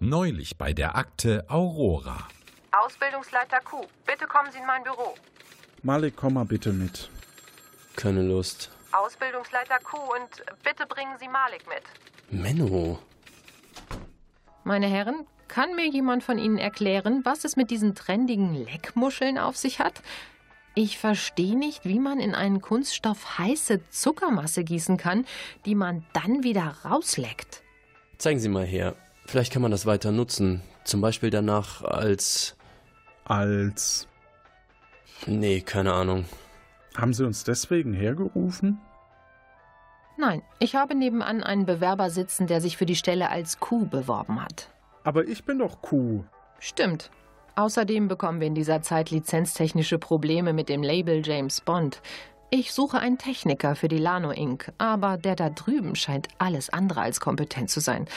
Neulich bei der Akte Aurora. Ausbildungsleiter Q, bitte kommen Sie in mein Büro. Malik, komm mal bitte mit. Keine Lust. Ausbildungsleiter Q und bitte bringen Sie Malik mit. Menno. Meine Herren, kann mir jemand von Ihnen erklären, was es mit diesen trendigen Leckmuscheln auf sich hat? Ich verstehe nicht, wie man in einen Kunststoff heiße Zuckermasse gießen kann, die man dann wieder rausleckt. Zeigen Sie mal her. Vielleicht kann man das weiter nutzen. Zum Beispiel danach als. Als. Nee, keine Ahnung. Haben Sie uns deswegen hergerufen? Nein, ich habe nebenan einen Bewerber sitzen, der sich für die Stelle als Kuh beworben hat. Aber ich bin doch Kuh. Stimmt. Außerdem bekommen wir in dieser Zeit lizenztechnische Probleme mit dem Label James Bond. Ich suche einen Techniker für die Lano Inc., aber der da drüben scheint alles andere als kompetent zu sein.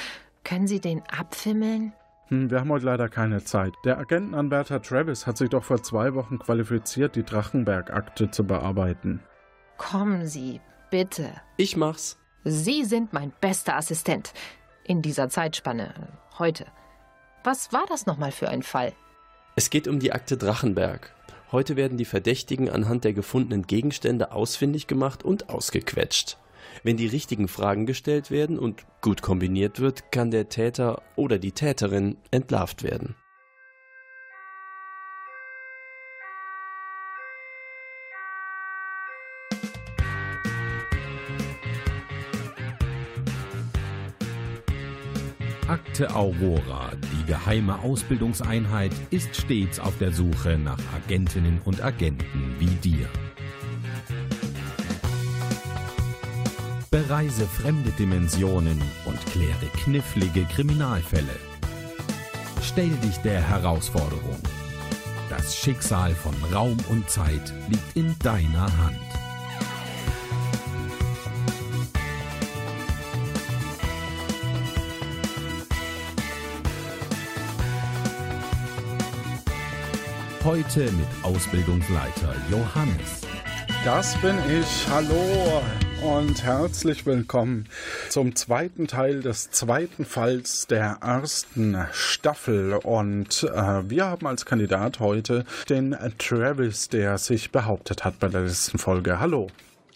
Können Sie den abfimmeln? Hm, wir haben heute leider keine Zeit. Der Agentenanwärter Travis hat sich doch vor zwei Wochen qualifiziert, die Drachenberg-Akte zu bearbeiten. Kommen Sie, bitte. Ich mach's. Sie sind mein bester Assistent. In dieser Zeitspanne. Heute. Was war das nochmal für ein Fall? Es geht um die Akte Drachenberg. Heute werden die Verdächtigen anhand der gefundenen Gegenstände ausfindig gemacht und ausgequetscht. Wenn die richtigen Fragen gestellt werden und gut kombiniert wird, kann der Täter oder die Täterin entlarvt werden. Akte Aurora, die geheime Ausbildungseinheit, ist stets auf der Suche nach Agentinnen und Agenten wie dir. Bereise fremde Dimensionen und kläre knifflige Kriminalfälle. Stell dich der Herausforderung. Das Schicksal von Raum und Zeit liegt in deiner Hand. Heute mit Ausbildungsleiter Johannes. Das bin ich. Hallo und herzlich willkommen zum zweiten Teil des zweiten Falls der ersten Staffel. Und äh, wir haben als Kandidat heute den Travis, der sich behauptet hat bei der letzten Folge. Hallo.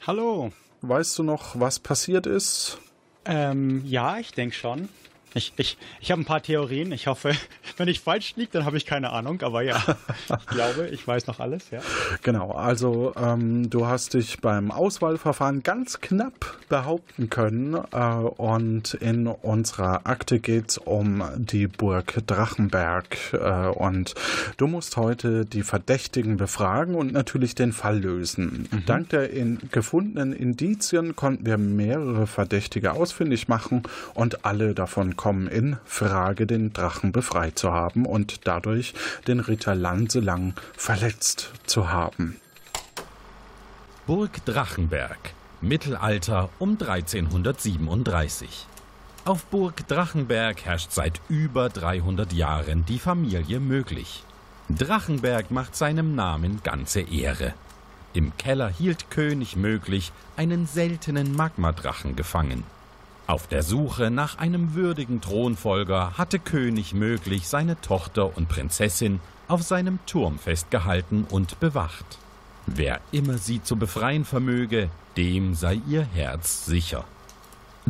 Hallo. Weißt du noch, was passiert ist? Ähm, ja, ich denke schon. Ich, ich, ich habe ein paar Theorien. Ich hoffe, wenn ich falsch liege, dann habe ich keine Ahnung. Aber ja, ich glaube, ich weiß noch alles. Ja. Genau, also ähm, du hast dich beim Auswahlverfahren ganz knapp behaupten können. Äh, und in unserer Akte geht es um die Burg Drachenberg. Äh, und du musst heute die Verdächtigen befragen und natürlich den Fall lösen. Mhm. Dank der in gefundenen Indizien konnten wir mehrere Verdächtige ausfindig machen und alle davon kommen in Frage, den Drachen befreit zu haben und dadurch den Ritter Lanselang verletzt zu haben. Burg Drachenberg, Mittelalter um 1337. Auf Burg Drachenberg herrscht seit über 300 Jahren die Familie Möglich. Drachenberg macht seinem Namen ganze Ehre. Im Keller hielt König Möglich einen seltenen Magmadrachen gefangen. Auf der Suche nach einem würdigen Thronfolger hatte König Möglich seine Tochter und Prinzessin auf seinem Turm festgehalten und bewacht. Wer immer sie zu befreien vermöge, dem sei ihr Herz sicher.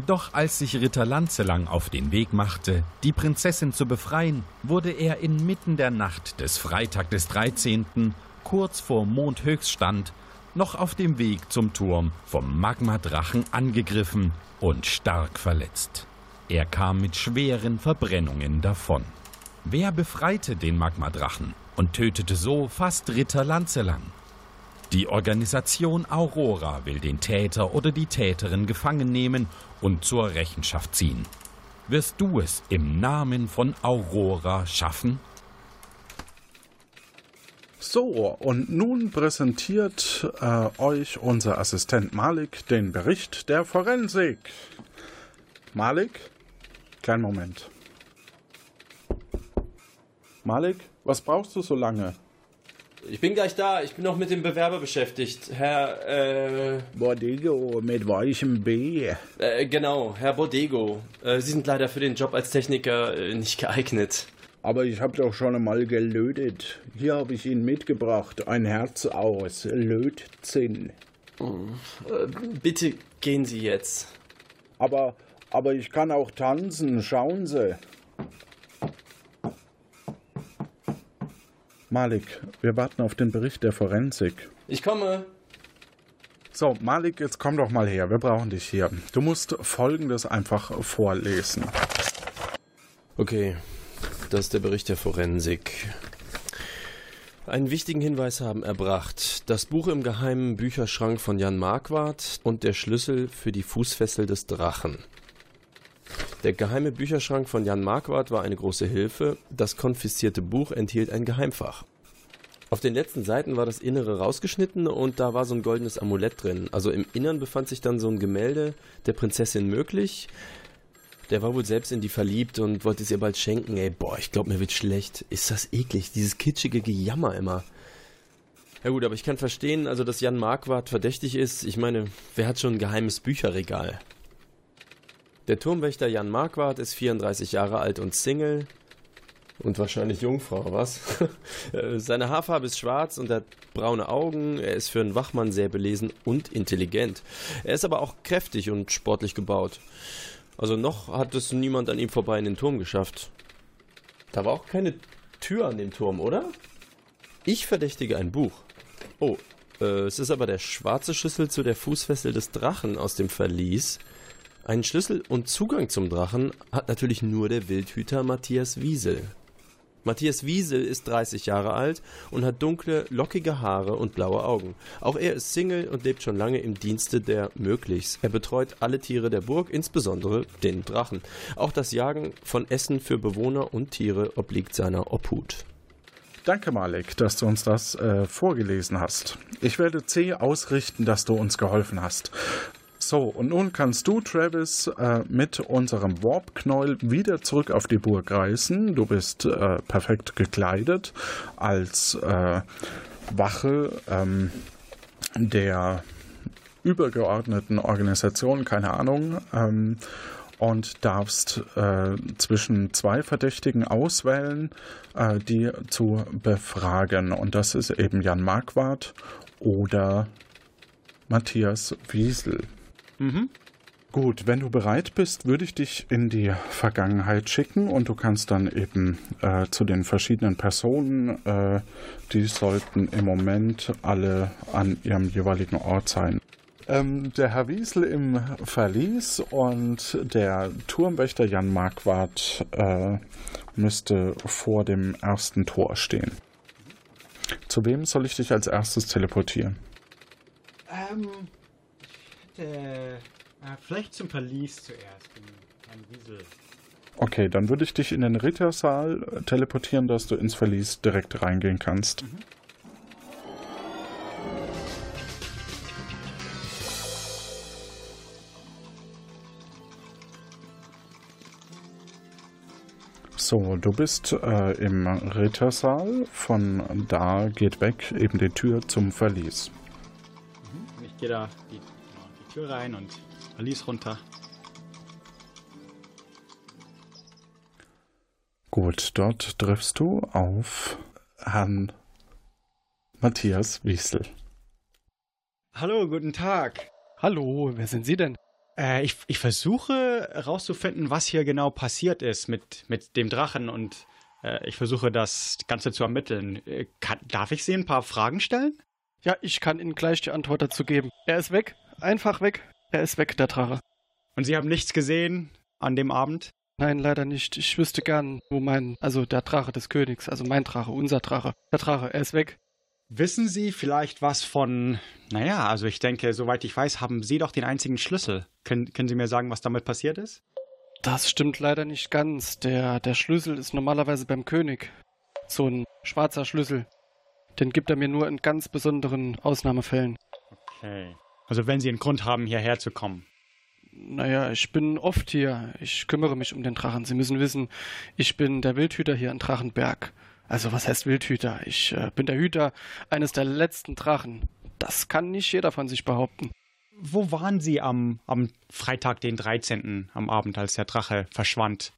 Doch als sich Ritter Lanzelang auf den Weg machte, die Prinzessin zu befreien, wurde er inmitten der Nacht des Freitag des 13., kurz vor Mondhöchststand, noch auf dem Weg zum Turm vom Magmadrachen angegriffen und stark verletzt. Er kam mit schweren Verbrennungen davon. Wer befreite den Magmadrachen und tötete so fast Ritter Lanzelang? Die Organisation Aurora will den Täter oder die Täterin gefangen nehmen und zur Rechenschaft ziehen. Wirst du es im Namen von Aurora schaffen? So, und nun präsentiert äh, euch unser Assistent Malik den Bericht der Forensik. Malik, kleinen Moment. Malik, was brauchst du so lange? Ich bin gleich da. Ich bin noch mit dem Bewerber beschäftigt. Herr, äh... Bordego mit weichem B. Äh, genau, Herr Bordego. Äh, Sie sind leider für den Job als Techniker äh, nicht geeignet. Aber ich habe doch schon einmal gelötet. Hier habe ich Ihnen mitgebracht. Ein Herz aus Lötzinn. Äh, bitte gehen Sie jetzt. Aber, aber ich kann auch tanzen. Schauen Sie. Malik, wir warten auf den Bericht der Forensik. Ich komme. So, Malik, jetzt komm doch mal her. Wir brauchen dich hier. Du musst Folgendes einfach vorlesen. Okay, das ist der Bericht der Forensik. Einen wichtigen Hinweis haben erbracht. Das Buch im geheimen Bücherschrank von Jan Marquardt und der Schlüssel für die Fußfessel des Drachen. Der geheime Bücherschrank von Jan Marquardt war eine große Hilfe. Das konfiszierte Buch enthielt ein Geheimfach. Auf den letzten Seiten war das Innere rausgeschnitten und da war so ein goldenes Amulett drin. Also im Innern befand sich dann so ein Gemälde der Prinzessin möglich. Der war wohl selbst in die verliebt und wollte es ihr bald schenken. Ey, boah, ich glaube, mir wird schlecht. Ist das eklig, dieses kitschige Gejammer immer. Ja gut, aber ich kann verstehen, also dass Jan Marquardt verdächtig ist. Ich meine, wer hat schon ein geheimes Bücherregal? Der Turmwächter Jan Marquardt ist 34 Jahre alt und Single. Und wahrscheinlich Jungfrau, was? Seine Haarfarbe ist schwarz und hat braune Augen. Er ist für einen Wachmann sehr belesen und intelligent. Er ist aber auch kräftig und sportlich gebaut. Also noch hat es niemand an ihm vorbei in den Turm geschafft. Da war auch keine Tür an dem Turm, oder? Ich verdächtige ein Buch. Oh, äh, es ist aber der schwarze Schlüssel zu der Fußfessel des Drachen aus dem Verlies. Einen Schlüssel und Zugang zum Drachen hat natürlich nur der Wildhüter Matthias Wiesel. Matthias Wiesel ist 30 Jahre alt und hat dunkle, lockige Haare und blaue Augen. Auch er ist Single und lebt schon lange im Dienste der Möglichs. Er betreut alle Tiere der Burg, insbesondere den Drachen. Auch das Jagen von Essen für Bewohner und Tiere obliegt seiner Obhut. Danke, Malik, dass du uns das äh, vorgelesen hast. Ich werde C ausrichten, dass du uns geholfen hast. So, und nun kannst du, Travis, äh, mit unserem Warp-Knäuel wieder zurück auf die Burg reisen. Du bist äh, perfekt gekleidet als äh, Wache ähm, der übergeordneten Organisation, keine Ahnung. Ähm, und darfst äh, zwischen zwei Verdächtigen auswählen, äh, die zu befragen. Und das ist eben Jan Marquardt oder Matthias Wiesel. Mhm. Gut, wenn du bereit bist, würde ich dich in die Vergangenheit schicken und du kannst dann eben äh, zu den verschiedenen Personen, äh, die sollten im Moment alle an ihrem jeweiligen Ort sein. Ähm, der Herr Wiesel im Verlies und der Turmwächter Jan Marquardt äh, müsste vor dem ersten Tor stehen. Zu wem soll ich dich als erstes teleportieren? Ähm, äh, vielleicht zum Verlies zuerst, Herrn Wiesel. Okay, dann würde ich dich in den Rittersaal teleportieren, dass du ins Verlies direkt reingehen kannst. Mhm. So, du bist äh, im Rittersaal. Von da geht weg eben die Tür zum Verlies. Mhm. Ich gehe da die Tür rein und Alice runter. Gut, dort triffst du auf Herrn Matthias Wiesel. Hallo, guten Tag. Hallo, wer sind Sie denn? Äh, ich, ich versuche herauszufinden, was hier genau passiert ist mit, mit dem Drachen und äh, ich versuche das Ganze zu ermitteln. Äh, kann, darf ich Sie ein paar Fragen stellen? Ja, ich kann Ihnen gleich die Antwort dazu geben. Er ist weg. Einfach weg. Er ist weg, der Drache. Und Sie haben nichts gesehen an dem Abend? Nein, leider nicht. Ich wüsste gern, wo mein, also der Drache des Königs, also mein Drache, unser Drache. Der Drache, er ist weg. Wissen Sie vielleicht was von, naja, also ich denke, soweit ich weiß, haben Sie doch den einzigen Schlüssel. Können, können Sie mir sagen, was damit passiert ist? Das stimmt leider nicht ganz. Der, der Schlüssel ist normalerweise beim König. So ein schwarzer Schlüssel. Den gibt er mir nur in ganz besonderen Ausnahmefällen. Okay. Also wenn Sie einen Grund haben, hierher zu kommen. Naja, ich bin oft hier. Ich kümmere mich um den Drachen. Sie müssen wissen, ich bin der Wildhüter hier in Drachenberg. Also was heißt Wildhüter? Ich äh, bin der Hüter eines der letzten Drachen. Das kann nicht jeder von sich behaupten. Wo waren Sie am, am Freitag, den 13. am Abend, als der Drache verschwand?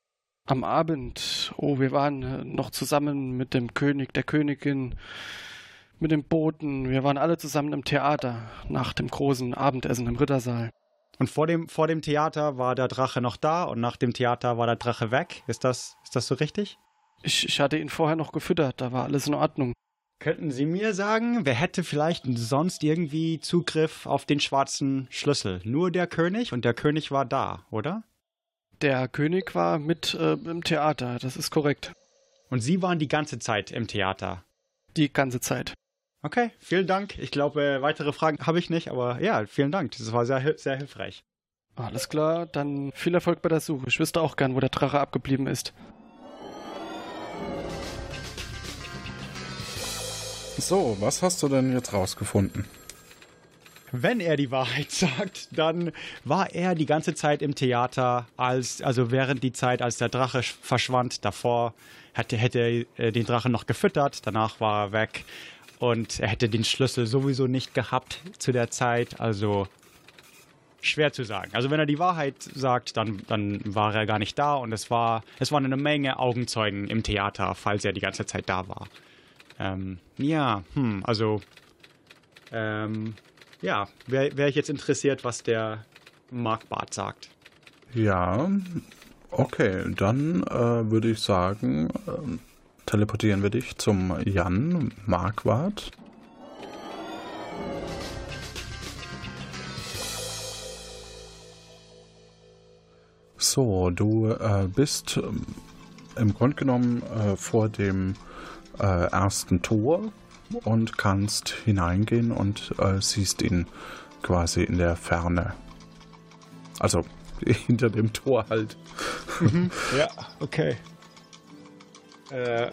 Am Abend, oh, wir waren äh, noch zusammen mit dem König, der Königin, mit dem Boten. Wir waren alle zusammen im Theater nach dem großen Abendessen im Rittersaal. Und vor dem, vor dem Theater war der Drache noch da und nach dem Theater war der Drache weg. Ist das, ist das so richtig? Ich, ich hatte ihn vorher noch gefüttert, da war alles in Ordnung. Könnten Sie mir sagen, wer hätte vielleicht sonst irgendwie Zugriff auf den schwarzen Schlüssel? Nur der König und der König war da, oder? Der König war mit äh, im Theater, das ist korrekt. Und Sie waren die ganze Zeit im Theater? Die ganze Zeit. Okay, vielen Dank. Ich glaube, weitere Fragen habe ich nicht, aber ja, vielen Dank. Das war sehr, sehr hilfreich. Alles klar, dann viel Erfolg bei der Suche. Ich wüsste auch gern, wo der Drache abgeblieben ist. So, was hast du denn jetzt rausgefunden? Wenn er die Wahrheit sagt, dann war er die ganze Zeit im Theater, als, also während die Zeit, als der Drache verschwand. Davor hätte, hätte er den Drachen noch gefüttert, danach war er weg und er hätte den Schlüssel sowieso nicht gehabt zu der Zeit. Also schwer zu sagen. Also wenn er die Wahrheit sagt, dann, dann war er gar nicht da und es war es waren eine Menge Augenzeugen im Theater, falls er die ganze Zeit da war. Ähm, ja, hm, also ähm, ja, wäre wär ich jetzt interessiert, was der Mark Barth sagt. Ja, okay, dann äh, würde ich sagen, äh, teleportieren wir dich zum Jan Marquardt. So, du äh, bist ähm, im Grunde genommen äh, vor dem äh, ersten Tor und kannst hineingehen und äh, siehst ihn quasi in der Ferne. Also hinter dem Tor halt. Mhm, ja, okay. Äh,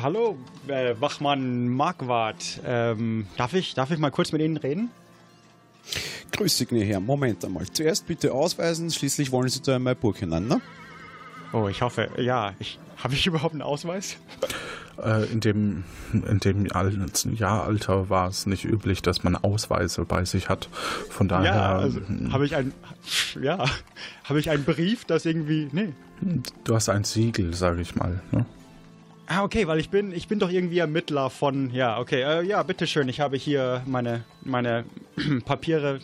hallo, äh, Wachmann Marquardt. Ähm, darf, ich, darf ich mal kurz mit Ihnen reden? Grüß Sie, Herr. Moment einmal. Zuerst bitte ausweisen, schließlich wollen Sie da in meine Burg hinein, ne? Oh, ich hoffe, ja. Ich, Habe ich überhaupt einen Ausweis? Äh, in dem, in dem Jahralter war es nicht üblich, dass man Ausweise bei sich hat. Von daher. Ja, also habe ich ein, ja, habe ich einen Brief, das irgendwie, nee. Du hast ein Siegel, sage ich mal. Ne? Ah, okay, weil ich bin, ich bin doch irgendwie Ermittler von, ja, okay, äh, ja, bitteschön, ich habe hier meine, meine Papiere,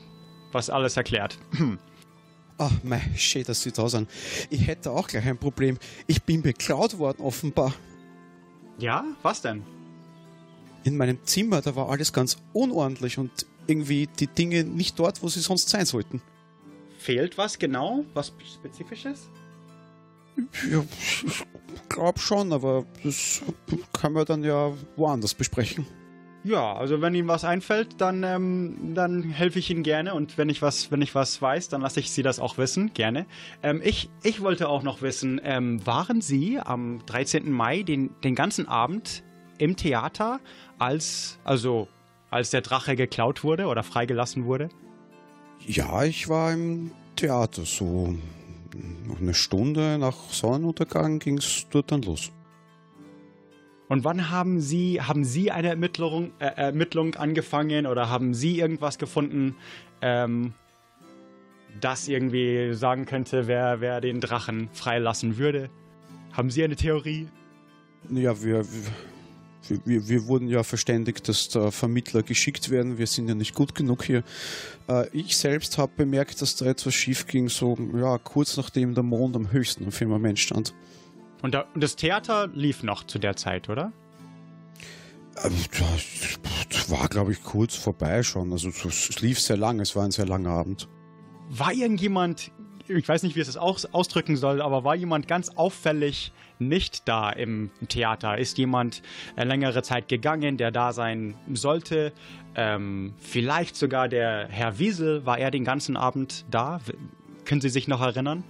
was alles erklärt. Ach, mei, schön, dass Sie da sind. Ich hätte auch gleich ein Problem. Ich bin beklaut worden, offenbar. Ja? Was denn? In meinem Zimmer, da war alles ganz unordentlich und irgendwie die Dinge nicht dort, wo sie sonst sein sollten. Fehlt was genau? Was Spezifisches? Ja, ich glaube schon, aber das kann man dann ja woanders besprechen. Ja, also wenn Ihnen was einfällt, dann, ähm, dann helfe ich Ihnen gerne und wenn ich was, wenn ich was weiß, dann lasse ich Sie das auch wissen, gerne. Ähm, ich, ich wollte auch noch wissen, ähm, waren Sie am 13. Mai den, den ganzen Abend im Theater, als, also als der Drache geklaut wurde oder freigelassen wurde? Ja, ich war im Theater so noch eine Stunde nach Sonnenuntergang ging es dort dann los. Und wann haben Sie, haben Sie eine Ermittlung, äh, Ermittlung angefangen oder haben Sie irgendwas gefunden, ähm, das irgendwie sagen könnte, wer, wer den Drachen freilassen würde? Haben Sie eine Theorie? Ja, wir, wir, wir, wurden ja verständigt, dass da Vermittler geschickt werden. Wir sind ja nicht gut genug hier. Äh, ich selbst habe bemerkt, dass da etwas schief ging, so ja, kurz nachdem der Mond am höchsten am Firmament stand. Und, da, und das Theater lief noch zu der Zeit, oder? Ähm, das war, glaube ich, kurz vorbei schon. Also es lief sehr lang, es war ein sehr langer Abend. War irgendjemand, ich weiß nicht, wie es das ausdrücken soll, aber war jemand ganz auffällig nicht da im Theater? Ist jemand eine längere Zeit gegangen, der da sein sollte? Ähm, vielleicht sogar der Herr Wiesel, war er den ganzen Abend da? Können Sie sich noch erinnern?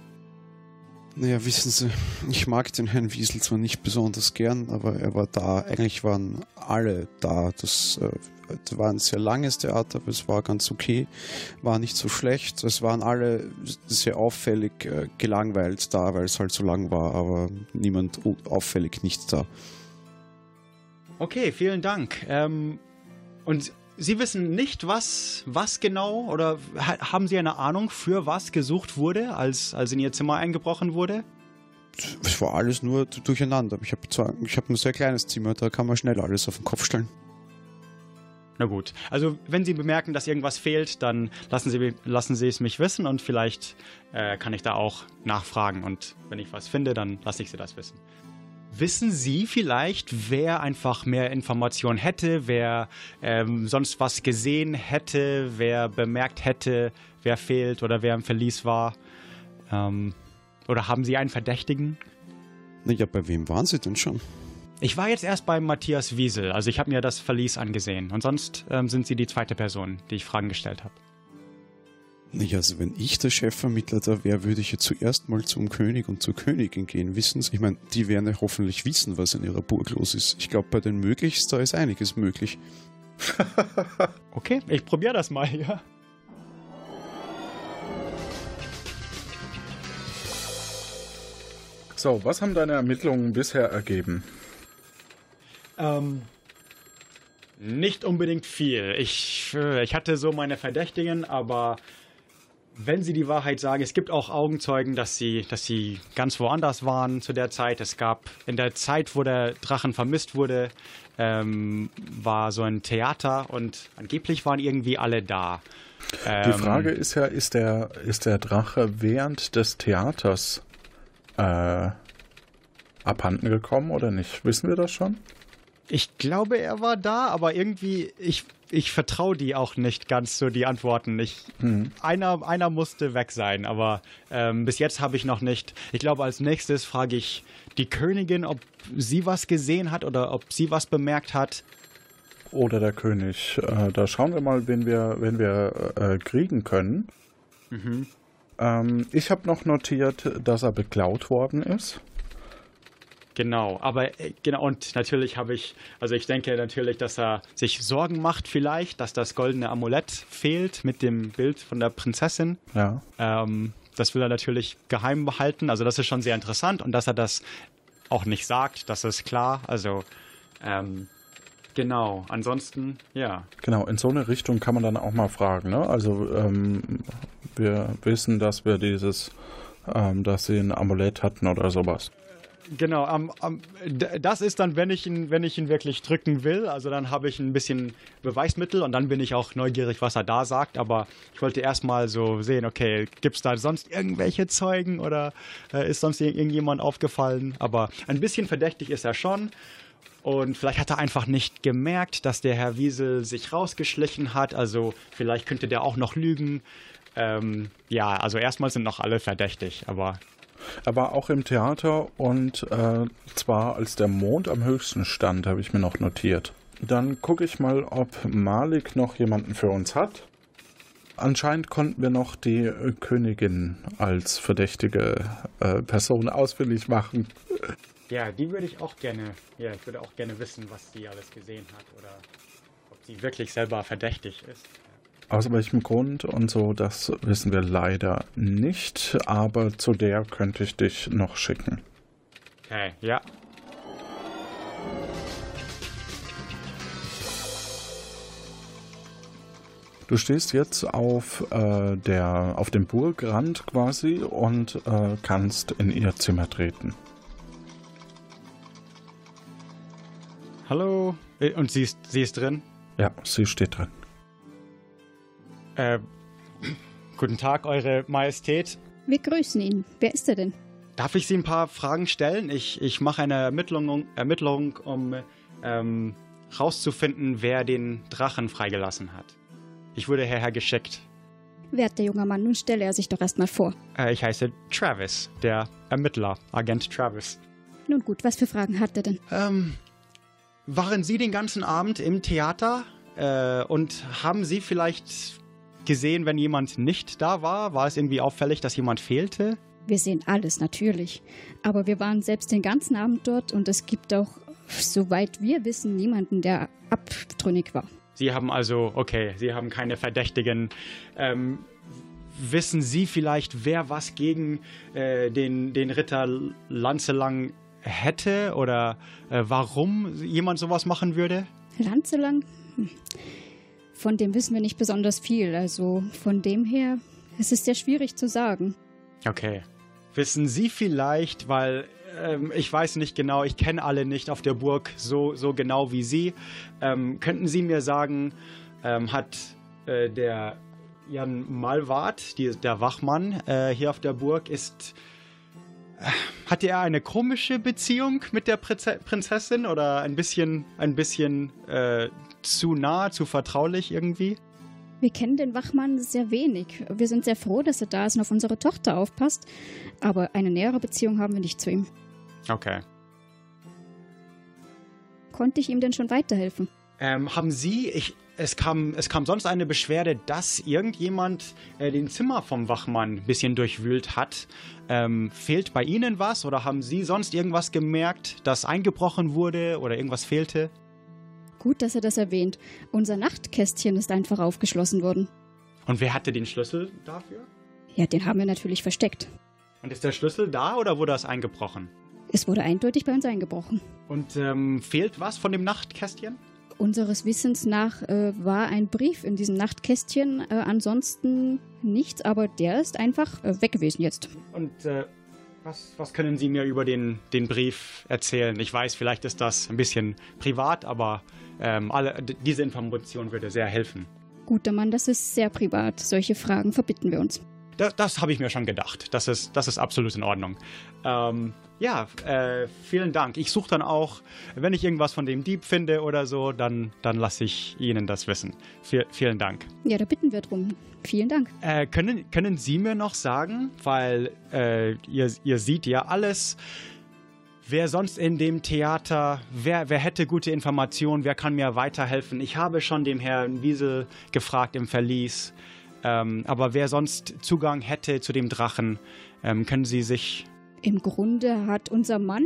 Naja, wissen Sie, ich mag den Herrn Wiesel zwar nicht besonders gern, aber er war da. Eigentlich waren alle da. Das, äh, das war ein sehr langes Theater, aber es war ganz okay. War nicht so schlecht. Es waren alle sehr auffällig äh, gelangweilt da, weil es halt so lang war, aber niemand auffällig nicht da. Okay, vielen Dank. Ähm, und Sie wissen nicht, was, was genau oder ha haben Sie eine Ahnung, für was gesucht wurde, als, als in Ihr Zimmer eingebrochen wurde? Es war alles nur durcheinander. Ich habe hab ein sehr kleines Zimmer, da kann man schnell alles auf den Kopf stellen. Na gut. Also, wenn Sie bemerken, dass irgendwas fehlt, dann lassen Sie, lassen Sie es mich wissen und vielleicht äh, kann ich da auch nachfragen. Und wenn ich was finde, dann lasse ich Sie das wissen. Wissen Sie vielleicht, wer einfach mehr Informationen hätte, wer ähm, sonst was gesehen hätte, wer bemerkt hätte, wer fehlt oder wer im Verlies war? Ähm, oder haben Sie einen Verdächtigen? Naja, bei wem waren Sie denn schon? Ich war jetzt erst bei Matthias Wiesel, also ich habe mir das Verlies angesehen. Und sonst ähm, sind Sie die zweite Person, die ich Fragen gestellt habe. Naja, also wenn ich der Chefvermittler da wäre, würde ich ja zuerst mal zum König und zur Königin gehen, wissen Sie? Ich meine, die werden ja hoffentlich wissen, was in ihrer Burg los ist. Ich glaube, bei den Möglichs, da ist einiges möglich. okay, ich probiere das mal, ja. So, was haben deine Ermittlungen bisher ergeben? Ähm, nicht unbedingt viel. Ich, äh, ich hatte so meine Verdächtigen, aber wenn sie die Wahrheit sagen, es gibt auch Augenzeugen, dass sie, dass sie ganz woanders waren zu der Zeit. Es gab in der Zeit, wo der Drachen vermisst wurde, ähm, war so ein Theater und angeblich waren irgendwie alle da. Ähm, die Frage ist ja, ist der, ist der Drache während des Theaters äh, abhanden gekommen oder nicht? Wissen wir das schon? Ich glaube, er war da, aber irgendwie, ich, ich vertraue die auch nicht ganz so, die Antworten. Ich, hm. einer, einer musste weg sein, aber ähm, bis jetzt habe ich noch nicht. Ich glaube, als nächstes frage ich die Königin, ob sie was gesehen hat oder ob sie was bemerkt hat. Oder der König. Äh, da schauen wir mal, wen wir, wen wir äh, kriegen können. Mhm. Ähm, ich habe noch notiert, dass er beklaut worden ist. Genau, aber äh, genau, und natürlich habe ich, also ich denke natürlich, dass er sich Sorgen macht, vielleicht, dass das goldene Amulett fehlt mit dem Bild von der Prinzessin. Ja. Ähm, das will er natürlich geheim behalten. Also, das ist schon sehr interessant und dass er das auch nicht sagt, das ist klar. Also, ähm, Genau, ansonsten, ja. Genau, in so eine Richtung kann man dann auch mal fragen. Ne? Also ähm, wir wissen, dass wir dieses, ähm, dass sie ein Amulett hatten oder sowas. Genau, um, um, das ist dann, wenn ich ihn, wenn ich ihn wirklich drücken will. Also dann habe ich ein bisschen Beweismittel und dann bin ich auch neugierig, was er da sagt. Aber ich wollte erstmal so sehen, okay, gibt es da sonst irgendwelche Zeugen oder äh, ist sonst irgendjemand aufgefallen? Aber ein bisschen verdächtig ist er schon. Und vielleicht hat er einfach nicht gemerkt, dass der Herr Wiesel sich rausgeschlichen hat. Also vielleicht könnte der auch noch lügen. Ähm, ja, also erstmal sind noch alle verdächtig, aber er war auch im Theater und äh, zwar als der Mond am höchsten stand, habe ich mir noch notiert. Dann gucke ich mal, ob Malik noch jemanden für uns hat. Anscheinend konnten wir noch die Königin als verdächtige äh, Person ausfindig machen. Ja, die würde ich auch gerne, ja, ich würde auch gerne wissen, was sie alles gesehen hat oder ob sie wirklich selber verdächtig ist. Aus welchem Grund und so, das wissen wir leider nicht, aber zu der könnte ich dich noch schicken. Okay, ja. Du stehst jetzt auf, äh, der, auf dem Burgrand quasi und äh, kannst in ihr Zimmer treten. Hallo? Äh, und sie ist, sie ist drin? Ja, sie steht drin. Äh, guten Tag, Eure Majestät. Wir grüßen ihn. Wer ist er denn? Darf ich Sie ein paar Fragen stellen? Ich, ich mache eine Ermittlung, Ermittlung um ähm, rauszufinden, wer den Drachen freigelassen hat. Ich wurde hierher geschickt. Werter junger Mann, nun stelle er sich doch erstmal vor. Äh, ich heiße Travis, der Ermittler, Agent Travis. Nun gut, was für Fragen hat er denn? Ähm, waren Sie den ganzen Abend im Theater? Äh, und haben Sie vielleicht gesehen, wenn jemand nicht da war? War es irgendwie auffällig, dass jemand fehlte? Wir sehen alles natürlich. Aber wir waren selbst den ganzen Abend dort und es gibt auch, soweit wir wissen, niemanden, der abtrünnig war. Sie haben also, okay, Sie haben keine Verdächtigen. Ähm, wissen Sie vielleicht, wer was gegen äh, den, den Ritter Lanzelang hätte oder äh, warum jemand sowas machen würde? Lanzelang? Hm. Von dem wissen wir nicht besonders viel. Also von dem her, es ist sehr schwierig zu sagen. Okay. Wissen Sie vielleicht, weil ähm, ich weiß nicht genau, ich kenne alle nicht auf der Burg so, so genau wie Sie. Ähm, könnten Sie mir sagen, ähm, hat äh, der Jan Malwart, die, der Wachmann äh, hier auf der Burg, ist. Hatte er eine komische Beziehung mit der Prinze Prinzessin oder ein bisschen, ein bisschen äh, zu nah, zu vertraulich irgendwie? Wir kennen den Wachmann sehr wenig. Wir sind sehr froh, dass er da ist und auf unsere Tochter aufpasst. Aber eine nähere Beziehung haben wir nicht zu ihm. Okay. Konnte ich ihm denn schon weiterhelfen? Ähm, haben Sie, ich, es kam, es kam sonst eine Beschwerde, dass irgendjemand äh, den Zimmer vom Wachmann ein bisschen durchwühlt hat. Ähm, fehlt bei Ihnen was oder haben Sie sonst irgendwas gemerkt, dass eingebrochen wurde oder irgendwas fehlte? Gut, dass er das erwähnt. Unser Nachtkästchen ist einfach aufgeschlossen worden. Und wer hatte den Schlüssel dafür? Ja, den haben wir natürlich versteckt. Und ist der Schlüssel da oder wurde das eingebrochen? Es wurde eindeutig bei uns eingebrochen. Und ähm, fehlt was von dem Nachtkästchen? Unseres Wissens nach äh, war ein Brief in diesem Nachtkästchen. Äh, ansonsten nichts, aber der ist einfach äh, weg gewesen jetzt. Und äh, was, was, können Sie mir über den, den Brief erzählen? Ich weiß, vielleicht ist das ein bisschen privat, aber ähm, alle, diese Information würde sehr helfen. Guter Mann, das ist sehr privat. Solche Fragen verbitten wir uns. Das, das habe ich mir schon gedacht. Das ist, das ist absolut in Ordnung. Ähm, ja, äh, vielen Dank. Ich suche dann auch, wenn ich irgendwas von dem Dieb finde oder so, dann, dann lasse ich Ihnen das wissen. V vielen Dank. Ja, da bitten wir drum. Vielen Dank. Äh, können, können Sie mir noch sagen, weil äh, ihr, ihr seht ja alles, wer sonst in dem Theater, wer, wer hätte gute Informationen, wer kann mir weiterhelfen? Ich habe schon dem Herrn Wiesel gefragt im Verlies, ähm, aber wer sonst Zugang hätte zu dem Drachen, ähm, können Sie sich im Grunde hat unser Mann,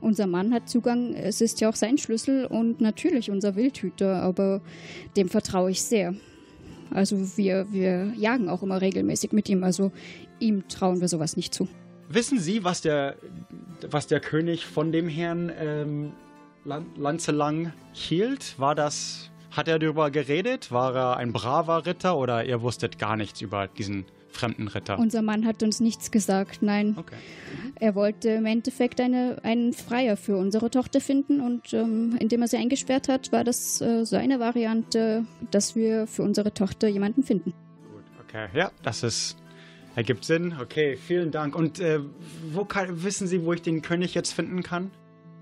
unser Mann hat Zugang, es ist ja auch sein Schlüssel und natürlich unser Wildhüter, aber dem vertraue ich sehr. Also wir, wir jagen auch immer regelmäßig mit ihm, also ihm trauen wir sowas nicht zu. Wissen Sie, was der, was der König von dem Herrn ähm, Lanzelang hielt? War das, hat er darüber geredet? War er ein braver Ritter oder ihr wusstet gar nichts über diesen fremden Ritter. Unser Mann hat uns nichts gesagt, nein. Okay. Er wollte im Endeffekt eine, einen Freier für unsere Tochter finden und ähm, indem er sie eingesperrt hat, war das äh, seine Variante, dass wir für unsere Tochter jemanden finden. Gut, okay. Ja, das ist ergibt Sinn. Okay, vielen Dank. Und äh, wo kann, wissen Sie, wo ich den König jetzt finden kann?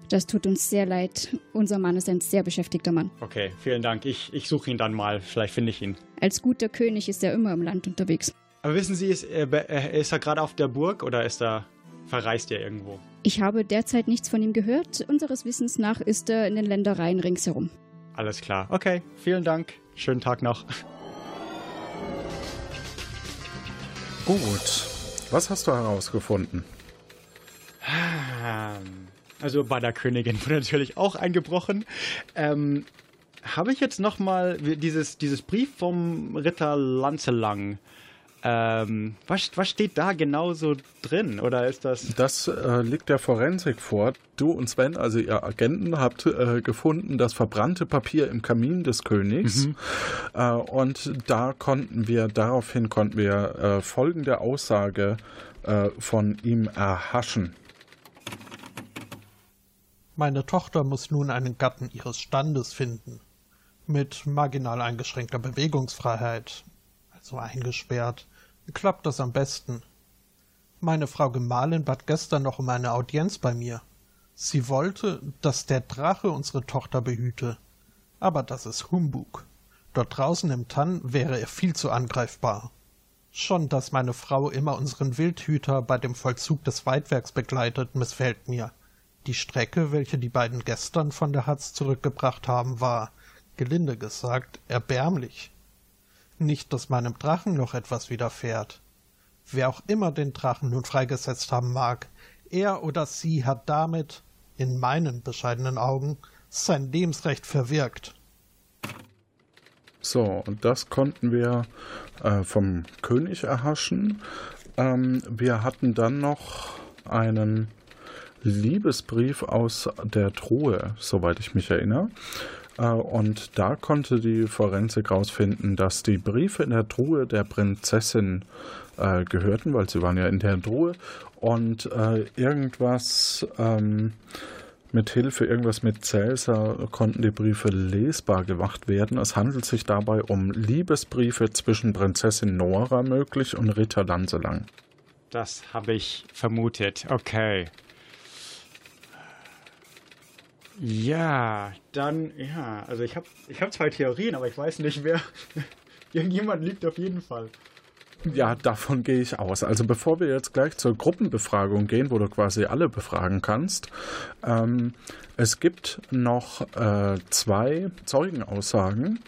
Das tut uns sehr leid. Unser Mann ist ein sehr beschäftigter Mann. Okay, vielen Dank. Ich, ich suche ihn dann mal. Vielleicht finde ich ihn. Als guter König ist er immer im Land unterwegs. Aber wissen Sie, ist, äh, ist er gerade auf der Burg oder ist er verreist er irgendwo? Ich habe derzeit nichts von ihm gehört. Unseres Wissens nach ist er in den Ländereien ringsherum. Alles klar. Okay, vielen Dank. Schönen Tag noch. Gut. Was hast du herausgefunden? Also bei der Königin wurde natürlich auch eingebrochen. Ähm, Habe ich jetzt nochmal dieses, dieses Brief vom Ritter Lanzelang ähm, was, was steht da genau so drin? Oder ist das. Das äh, liegt der Forensik vor. Du und Sven, also ihr Agenten, habt äh, gefunden das verbrannte Papier im Kamin des Königs. Mhm. Äh, und da konnten wir, daraufhin konnten wir äh, folgende Aussage äh, von ihm erhaschen. Meine Tochter muss nun einen Gatten ihres Standes finden. Mit marginal eingeschränkter Bewegungsfreiheit, also eingesperrt, klappt das am besten. Meine Frau Gemahlin bat gestern noch um eine Audienz bei mir. Sie wollte, dass der Drache unsere Tochter behüte. Aber das ist Humbug. Dort draußen im Tann wäre er viel zu angreifbar. Schon, dass meine Frau immer unseren Wildhüter bei dem Vollzug des Weidwerks begleitet, missfällt mir. Die Strecke, welche die beiden gestern von der Hatz zurückgebracht haben, war, gelinde gesagt, erbärmlich. Nicht, dass meinem Drachen noch etwas widerfährt. Wer auch immer den Drachen nun freigesetzt haben mag, er oder sie hat damit, in meinen bescheidenen Augen, sein Lebensrecht verwirkt. So, und das konnten wir äh, vom König erhaschen. Ähm, wir hatten dann noch einen Liebesbrief aus der Truhe, soweit ich mich erinnere. Äh, und da konnte die Forensik herausfinden, dass die Briefe in der Truhe der Prinzessin äh, gehörten, weil sie waren ja in der Truhe. Und äh, irgendwas ähm, mit Hilfe, irgendwas mit Cäsar konnten die Briefe lesbar gemacht werden. Es handelt sich dabei um Liebesbriefe zwischen Prinzessin Nora möglich und Ritter Lanselang. Das habe ich vermutet. Okay. Ja, dann, ja, also ich habe ich hab zwei Theorien, aber ich weiß nicht, wer. Irgendjemand liegt auf jeden Fall. Ja, davon gehe ich aus. Also bevor wir jetzt gleich zur Gruppenbefragung gehen, wo du quasi alle befragen kannst, ähm, es gibt noch äh, zwei Zeugenaussagen,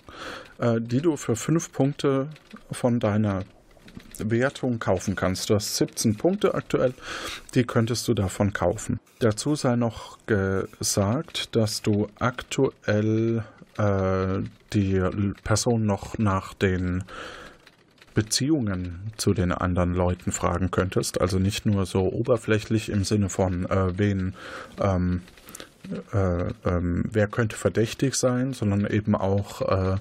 äh, die du für fünf Punkte von deiner Wertung kaufen kannst. Du hast 17 Punkte aktuell, die könntest du davon kaufen. Dazu sei noch gesagt, dass du aktuell äh, die Person noch nach den Beziehungen zu den anderen Leuten fragen könntest. Also nicht nur so oberflächlich im Sinne von äh, wen ähm, äh, ähm, wer könnte verdächtig sein, sondern eben auch äh,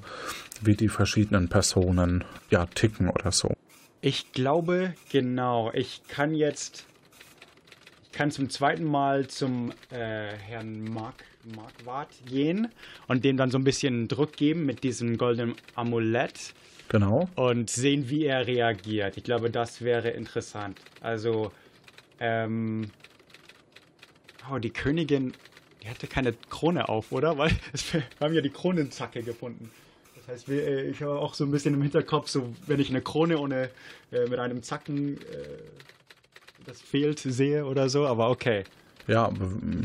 wie die verschiedenen Personen ja ticken oder so. Ich glaube, genau. Ich kann jetzt. Ich kann zum zweiten Mal zum äh, Herrn Mark, Marquardt gehen und dem dann so ein bisschen Druck geben mit diesem goldenen Amulett. Genau. Und sehen, wie er reagiert. Ich glaube, das wäre interessant. Also, ähm. Oh, die Königin, die hatte keine Krone auf, oder? Weil wir haben ja die Kronenzacke gefunden. Das heißt, äh, ich habe auch so ein bisschen im Hinterkopf, so wenn ich eine Krone ohne äh, mit einem Zacken äh, das fehlt sehe oder so, aber okay. Ja,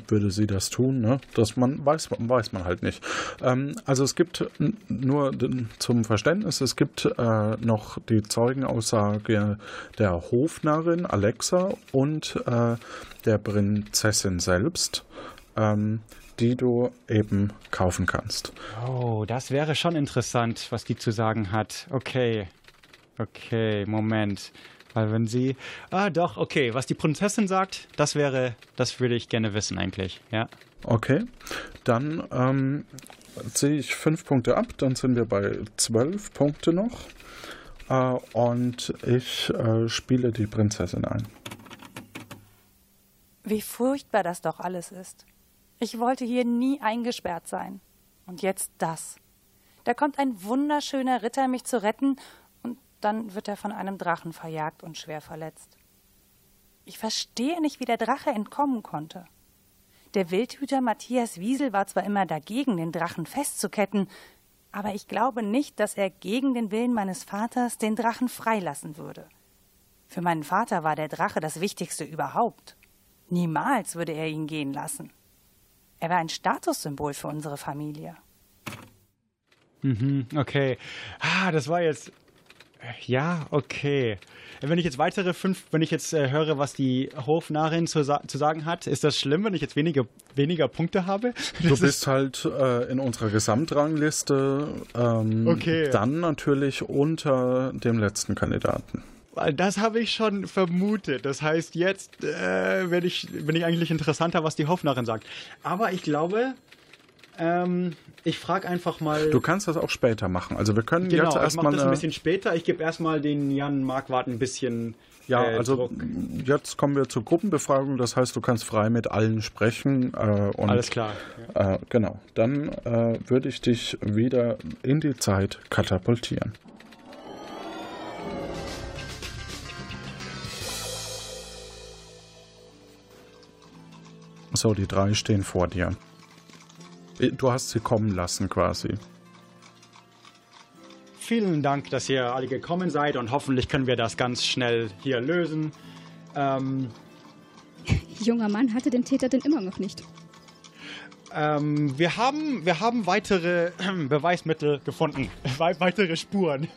würde sie das tun, ne? Das man weiß, weiß man halt nicht. Ähm, also es gibt nur zum Verständnis, es gibt äh, noch die Zeugenaussage der Hofnarrin Alexa und äh, der Prinzessin selbst. Ähm, die du eben kaufen kannst. Oh, das wäre schon interessant, was die zu sagen hat. Okay. Okay, Moment. Weil wenn sie. Ah, doch, okay. Was die Prinzessin sagt, das wäre. Das würde ich gerne wissen, eigentlich. Ja. Okay. Dann ähm, ziehe ich fünf Punkte ab. Dann sind wir bei zwölf Punkte noch. Äh, und ich äh, spiele die Prinzessin ein. Wie furchtbar das doch alles ist. Ich wollte hier nie eingesperrt sein. Und jetzt das. Da kommt ein wunderschöner Ritter, mich zu retten, und dann wird er von einem Drachen verjagt und schwer verletzt. Ich verstehe nicht, wie der Drache entkommen konnte. Der Wildhüter Matthias Wiesel war zwar immer dagegen, den Drachen festzuketten, aber ich glaube nicht, dass er gegen den Willen meines Vaters den Drachen freilassen würde. Für meinen Vater war der Drache das Wichtigste überhaupt. Niemals würde er ihn gehen lassen. Er war ein Statussymbol für unsere Familie. Mhm, okay. Ah, das war jetzt. Ja, okay. Wenn ich jetzt weitere fünf, wenn ich jetzt äh, höre, was die Hofnarrin zu, zu, sagen hat, ist das schlimm, wenn ich jetzt weniger, weniger Punkte habe? Das du bist halt äh, in unserer Gesamtrangliste ähm, okay. dann natürlich unter dem letzten Kandidaten. Das habe ich schon vermutet. Das heißt, jetzt äh, bin, ich, bin ich eigentlich interessanter, was die Hoffnerin sagt. Aber ich glaube, ähm, ich frage einfach mal. Du kannst das auch später machen. Also wir können genau, jetzt erstmal. Ich mache das ein bisschen später. Ich gebe erstmal den Jan Marquardt ein bisschen. Ja, äh, also Druck. jetzt kommen wir zur Gruppenbefragung. Das heißt, du kannst frei mit allen sprechen. Äh, und, Alles klar. Ja. Äh, genau. Dann äh, würde ich dich wieder in die Zeit katapultieren. So, die drei stehen vor dir. Du hast sie kommen lassen quasi. Vielen Dank, dass ihr alle gekommen seid und hoffentlich können wir das ganz schnell hier lösen. Ähm, Junger Mann hatte den Täter denn immer noch nicht. Ähm, wir, haben, wir haben weitere Beweismittel gefunden, We weitere Spuren.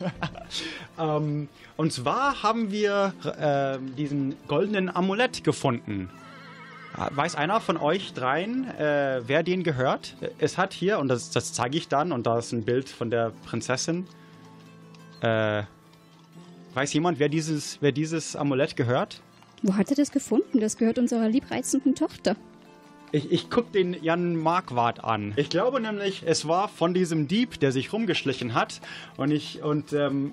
ähm, und zwar haben wir äh, diesen goldenen Amulett gefunden. Weiß einer von euch dreien, äh, wer den gehört? Es hat hier, und das, das zeige ich dann, und da ist ein Bild von der Prinzessin. Äh, weiß jemand, wer dieses, wer dieses Amulett gehört? Wo hat er das gefunden? Das gehört unserer liebreizenden Tochter. Ich, ich gucke den Jan Marquardt an. Ich glaube nämlich, es war von diesem Dieb, der sich rumgeschlichen hat. Und ich, und, ähm,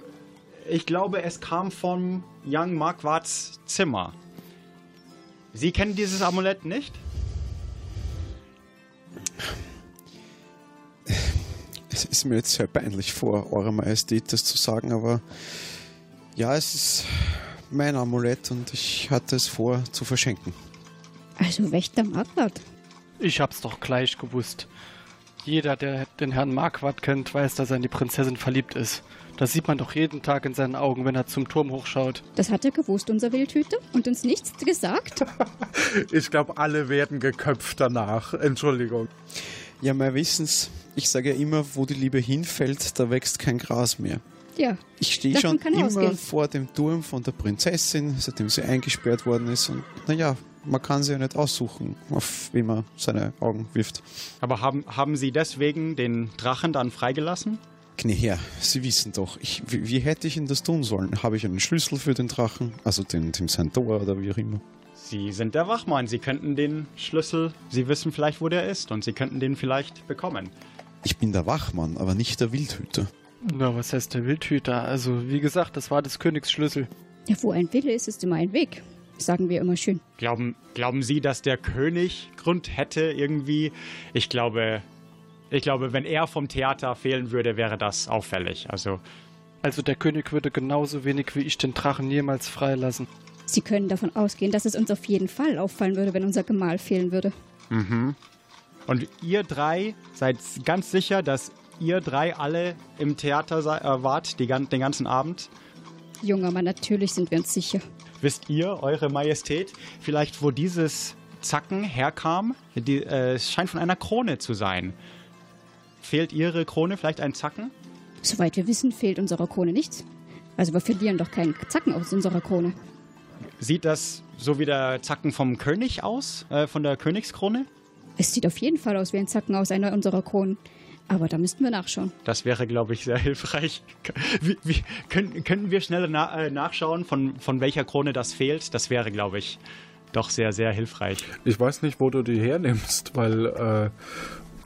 ich glaube, es kam vom Jan Marquardts Zimmer. Sie kennen dieses Amulett nicht? Es ist mir jetzt sehr peinlich vor, Eure Majestät das zu sagen, aber ja, es ist mein Amulett und ich hatte es vor zu verschenken. Also Wächter Marquardt. Ich hab's doch gleich gewusst. Jeder, der den Herrn Marquardt kennt, weiß, dass er in die Prinzessin verliebt ist. Das sieht man doch jeden Tag in seinen Augen, wenn er zum Turm hochschaut. Das hat er gewusst, unser Wildhüter, und uns nichts gesagt. ich glaube, alle werden geköpft danach. Entschuldigung. Ja, mein Wissens, ich sage ja immer, wo die Liebe hinfällt, da wächst kein Gras mehr. Ja. Ich stehe schon immer ausgehen. vor dem Turm von der Prinzessin, seitdem sie eingesperrt worden ist. Und naja, man kann sie ja nicht aussuchen, auf wie man seine Augen wirft. Aber haben, haben Sie deswegen den Drachen dann freigelassen? Gnä her, Sie wissen doch, ich, wie, wie, hätte ich Ihnen das tun sollen? Habe ich einen Schlüssel für den Drachen? Also den, den sein Tor oder wie auch immer? Sie sind der Wachmann. Sie könnten den Schlüssel, Sie wissen vielleicht, wo der ist und Sie könnten den vielleicht bekommen. Ich bin der Wachmann, aber nicht der Wildhüter. Na, was heißt der Wildhüter? Also, wie gesagt, das war des Königs Schlüssel. Ja, wo ein Wille ist, ist immer ein Weg. Sagen wir immer schön. Glauben, glauben Sie, dass der König Grund hätte irgendwie? Ich glaube, ich glaube, wenn er vom Theater fehlen würde, wäre das auffällig. Also, also der König würde genauso wenig wie ich den Drachen jemals freilassen. Sie können davon ausgehen, dass es uns auf jeden Fall auffallen würde, wenn unser Gemahl fehlen würde. Mhm. Und ihr drei seid ganz sicher, dass ihr drei alle im Theater äh, wart, die, den ganzen Abend? Junger Mann, natürlich sind wir uns sicher. Wisst ihr, Eure Majestät, vielleicht wo dieses Zacken herkam? Die, äh, es scheint von einer Krone zu sein. Fehlt Ihre Krone vielleicht ein Zacken? Soweit wir wissen, fehlt unserer Krone nichts. Also wir verlieren doch keinen Zacken aus unserer Krone. Sieht das so wie der Zacken vom König aus, äh, von der Königskrone? Es sieht auf jeden Fall aus wie ein Zacken aus einer unserer Kronen. Aber da müssten wir nachschauen. Das wäre, glaube ich, sehr hilfreich. Wie, wie, können, könnten wir schnell na, äh, nachschauen, von, von welcher Krone das fehlt? Das wäre, glaube ich, doch sehr, sehr hilfreich. Ich weiß nicht, wo du die hernimmst, weil äh,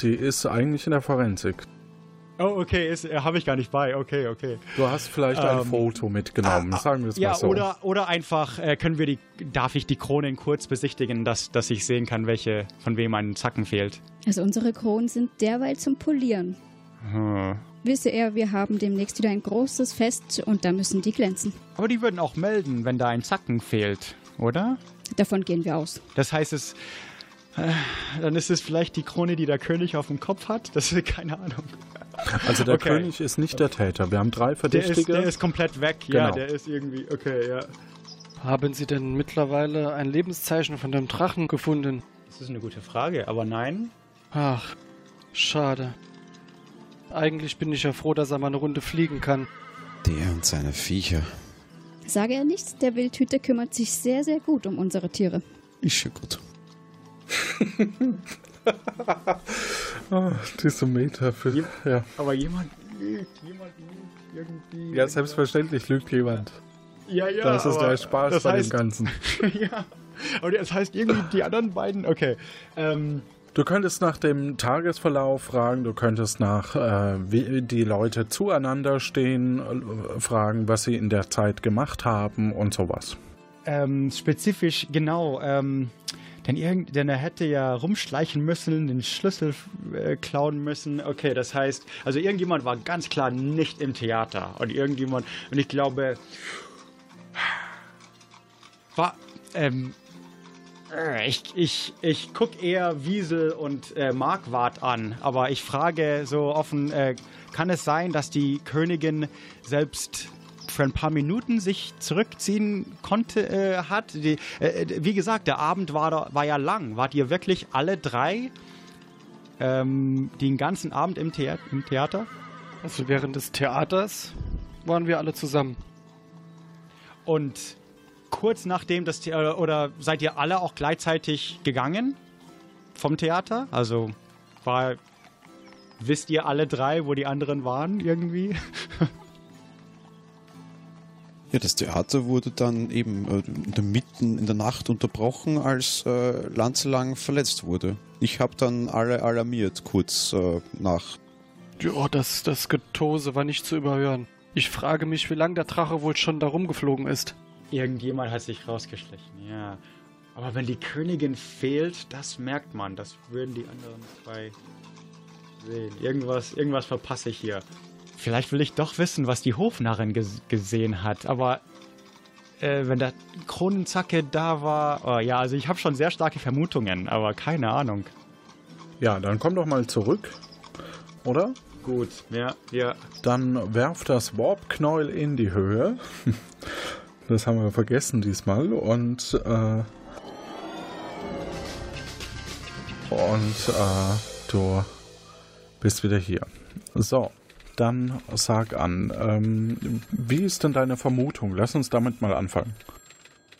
die ist eigentlich in der Forensik. Oh, okay, äh, habe ich gar nicht bei. Okay, okay. Du hast vielleicht ähm, ein Foto mitgenommen, ah, sagen wir es ja, mal so. Oder, oder einfach, äh, können wir die, darf ich die Kronen kurz besichtigen, dass, dass ich sehen kann, welche, von wem ein Zacken fehlt? Also unsere Kronen sind derweil zum Polieren. Hm. Wisse er, wir haben demnächst wieder ein großes Fest und da müssen die glänzen. Aber die würden auch melden, wenn da ein Zacken fehlt, oder? Davon gehen wir aus. Das heißt, es, äh, dann ist es vielleicht die Krone, die der König auf dem Kopf hat. Das ist keine Ahnung. Also der okay. König ist nicht der Täter. Wir haben drei Verdächtige. Der ist, der ist komplett weg. Genau. Ja, der ist irgendwie. Okay, ja. Haben Sie denn mittlerweile ein Lebenszeichen von dem Drachen gefunden? Das ist eine gute Frage, aber nein. Ach, schade. Eigentlich bin ich ja froh, dass er mal eine Runde fliegen kann. Der und seine Viecher. Sage er nichts, der Wildhüter kümmert sich sehr, sehr gut um unsere Tiere. Ist ja gut. oh, diese Meter für. ja. Aber jemand lügt, jemand lügt irgendwie. Ja, selbstverständlich lügt jemand. Ja, ja. Das ist der Spaß bei heißt, dem Ganzen. ja. Aber das heißt irgendwie die anderen beiden. Okay. Ähm. Du könntest nach dem Tagesverlauf fragen, du könntest nach, äh, wie die Leute zueinander stehen, äh, fragen, was sie in der Zeit gemacht haben und sowas. Ähm, spezifisch, genau. Ähm, denn, irgend, denn er hätte ja rumschleichen müssen, den Schlüssel äh, klauen müssen. Okay, das heißt, also irgendjemand war ganz klar nicht im Theater. Und irgendjemand, und ich glaube, war, ähm, äh, ich, ich, ich gucke eher Wiesel und äh, Marquardt an, aber ich frage so offen, äh, kann es sein, dass die Königin selbst für ein paar Minuten sich zurückziehen konnte, äh, hat. Die, äh, wie gesagt, der Abend war, war ja lang. Wart ihr wirklich alle drei ähm, den ganzen Abend im, Thea im Theater? Also während des Theaters waren wir alle zusammen. Und kurz nachdem das Theater, oder seid ihr alle auch gleichzeitig gegangen vom Theater? Also war, wisst ihr alle drei, wo die anderen waren irgendwie? Ja, das Theater wurde dann eben äh, mitten in der Nacht unterbrochen, als äh, Lanzelang verletzt wurde. Ich habe dann alle alarmiert, kurz äh, nach. Ja, das, das Getose war nicht zu überhören. Ich frage mich, wie lange der Drache wohl schon da rumgeflogen ist. Irgendjemand hat sich rausgeschlichen, ja. Aber wenn die Königin fehlt, das merkt man. Das würden die anderen zwei sehen. Irgendwas, irgendwas verpasse ich hier. Vielleicht will ich doch wissen, was die Hofnarrin ges gesehen hat. Aber äh, wenn der Kronenzacke da war. Oh, ja, also ich habe schon sehr starke Vermutungen, aber keine Ahnung. Ja, dann komm doch mal zurück. Oder? Gut, ja, ja. Dann werf das Warp-Knäuel in die Höhe. Das haben wir vergessen diesmal. Und, äh, und äh, du bist wieder hier. So, dann sag an, ähm, wie ist denn deine Vermutung? Lass uns damit mal anfangen.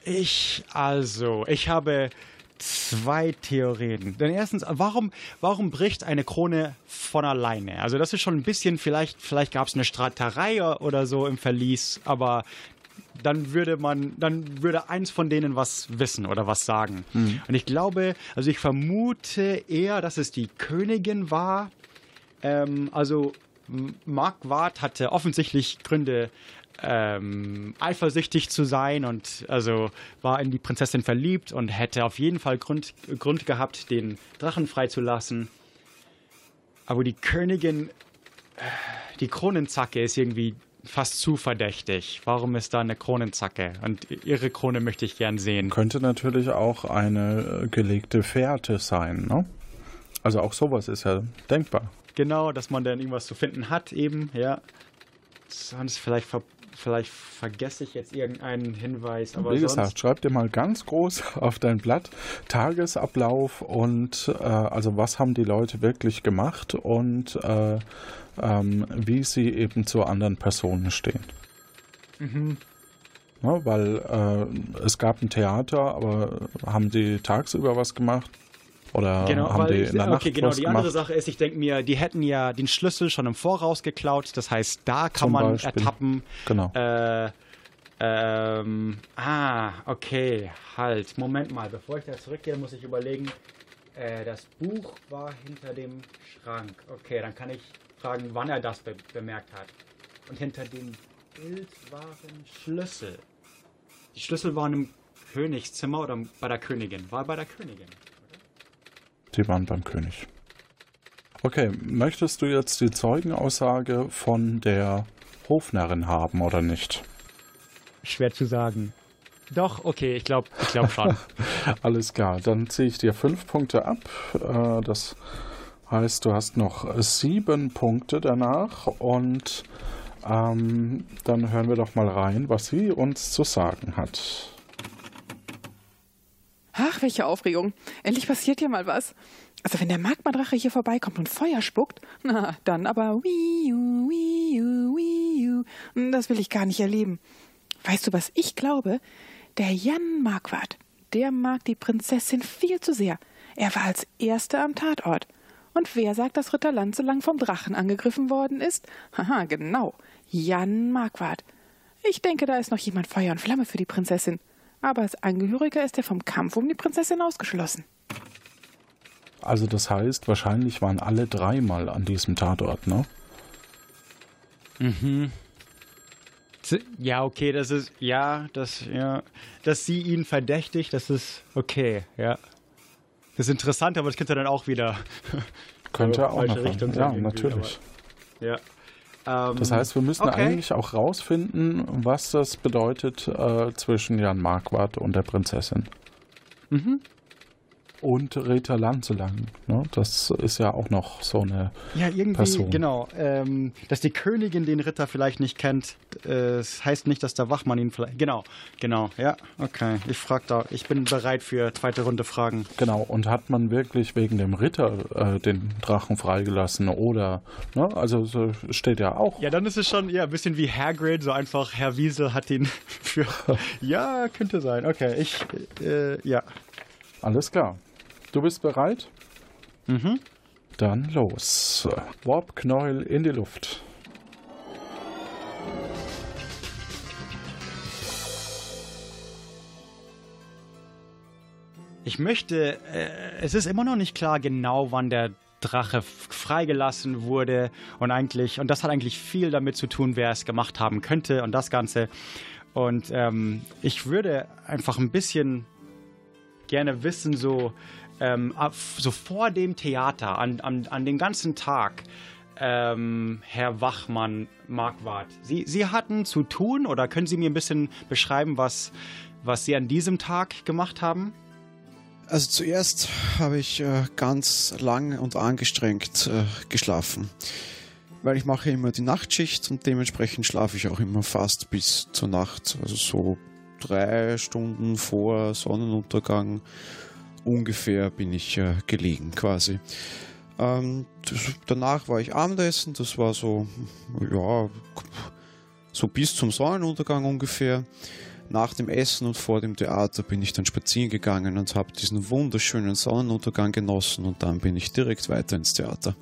Ich, also, ich habe zwei Theorien. Denn erstens, warum, warum bricht eine Krone von alleine? Also das ist schon ein bisschen, vielleicht, vielleicht gab es eine Straterei oder so im Verlies, aber dann würde man, dann würde eins von denen was wissen oder was sagen. Mhm. Und ich glaube, also ich vermute eher, dass es die Königin war. Ähm, also Marquardt hatte offensichtlich Gründe, ähm, eifersüchtig zu sein und also war in die Prinzessin verliebt und hätte auf jeden Fall Grund, Grund gehabt, den Drachen freizulassen. Aber die Königin, äh, die Kronenzacke ist irgendwie fast zu verdächtig. Warum ist da eine Kronenzacke? Und ihre Krone möchte ich gern sehen. Könnte natürlich auch eine äh, gelegte Fährte sein, ne? Also auch sowas ist ja denkbar. Genau, dass man dann irgendwas zu finden hat, eben, ja. Sonst vielleicht, ver vielleicht vergesse ich jetzt irgendeinen Hinweis. Aber Wie gesagt, schreib dir mal ganz groß auf dein Blatt Tagesablauf und äh, also was haben die Leute wirklich gemacht und äh, ähm, wie sie eben zu anderen Personen stehen. Mhm. Ja, weil äh, es gab ein Theater, aber haben die tagsüber was gemacht? Oder genau, haben die in der okay, Nacht genau. was Die gemacht? andere Sache ist, ich denke mir, die hätten ja den Schlüssel schon im Voraus geklaut. Das heißt, da kann Zum man Beispiel. ertappen. Genau. Äh, ähm, ah, okay, halt. Moment mal, bevor ich da zurückgehe, muss ich überlegen. Äh, das Buch war hinter dem Schrank. Okay, dann kann ich fragen, wann er das be bemerkt hat. Und hinter dem Bild waren Schlüssel. Die Schlüssel waren im Königszimmer oder bei der Königin? War bei der Königin. Die waren beim König. Okay, möchtest du jetzt die Zeugenaussage von der Hofnarrin haben oder nicht? Schwer zu sagen. Doch, okay, ich glaube ich glaub schon. Alles klar, dann ziehe ich dir fünf Punkte ab. Äh, Das heißt, du hast noch sieben Punkte danach und ähm, dann hören wir doch mal rein, was sie uns zu sagen hat. Ach, welche Aufregung. Endlich passiert hier mal was. Also wenn der Magmadrache hier vorbeikommt und Feuer spuckt, na, dann aber wiu, wiu, wiu. Das will ich gar nicht erleben. Weißt du, was ich glaube? Der Jan Marquardt, der mag die Prinzessin viel zu sehr. Er war als Erster am Tatort. Und wer sagt, dass Ritter Lanzelang vom Drachen angegriffen worden ist? Haha, genau. Jan Marquardt. Ich denke, da ist noch jemand Feuer und Flamme für die Prinzessin. Aber als Angehöriger ist er vom Kampf um die Prinzessin ausgeschlossen. Also das heißt, wahrscheinlich waren alle dreimal an diesem Tatort, ne? Mhm. Ja, okay, das ist, ja, das, ja, dass sie ihn verdächtigt, das ist okay, ja. Das ist interessant, aber das könnte dann auch wieder Könnte in auch falsche noch Richtung sein. Ja, natürlich. aber- Ja. Ähm, Das heißt, wir müssen okay. eigentlich auch rausfinden, was das bedeutet äh, zwischen Jan Marquardt und der Prinzessin. Mhm. Und Rita Lanzelang. Ne? Das ist ja auch noch so eine Ja, irgendwie, Person. genau. Ähm, dass die Königin den Ritter vielleicht nicht kennt, äh, das heißt nicht, dass der Wachmann ihn vielleicht. Genau, genau, ja, okay. Ich frag da, ich bin bereit für zweite Runde Fragen. Genau, und hat man wirklich wegen dem Ritter äh, den Drachen freigelassen oder, ne? Also so steht ja auch. Ja, dann ist es schon ja, ein bisschen wie Hagrid, so einfach Herr Wiesel hat ihn für. ja, könnte sein. Okay, ich, äh, ja. Alles klar. Du bist bereit? Mhm. Dann los. Warpknäuel in die Luft. Ich möchte, äh, es ist immer noch nicht klar genau, wann der Drache freigelassen wurde und eigentlich, und das hat eigentlich viel damit zu tun, wer es gemacht haben könnte und das Ganze. Und ähm, ich würde einfach ein bisschen gerne wissen, so ähm, so vor dem Theater, an, an, an den ganzen Tag, ähm, Herr Wachmann, Marquardt, Sie, Sie hatten zu tun oder können Sie mir ein bisschen beschreiben, was, was Sie an diesem Tag gemacht haben? Also zuerst habe ich äh, ganz lang und angestrengt äh, geschlafen, weil ich mache immer die Nachtschicht und dementsprechend schlafe ich auch immer fast bis zur Nacht, also so drei Stunden vor Sonnenuntergang ungefähr bin ich äh, gelegen quasi. Ähm, das, danach war ich Abendessen, das war so, ja, so bis zum Sonnenuntergang ungefähr. Nach dem Essen und vor dem Theater bin ich dann spazieren gegangen und habe diesen wunderschönen Sonnenuntergang genossen und dann bin ich direkt weiter ins Theater.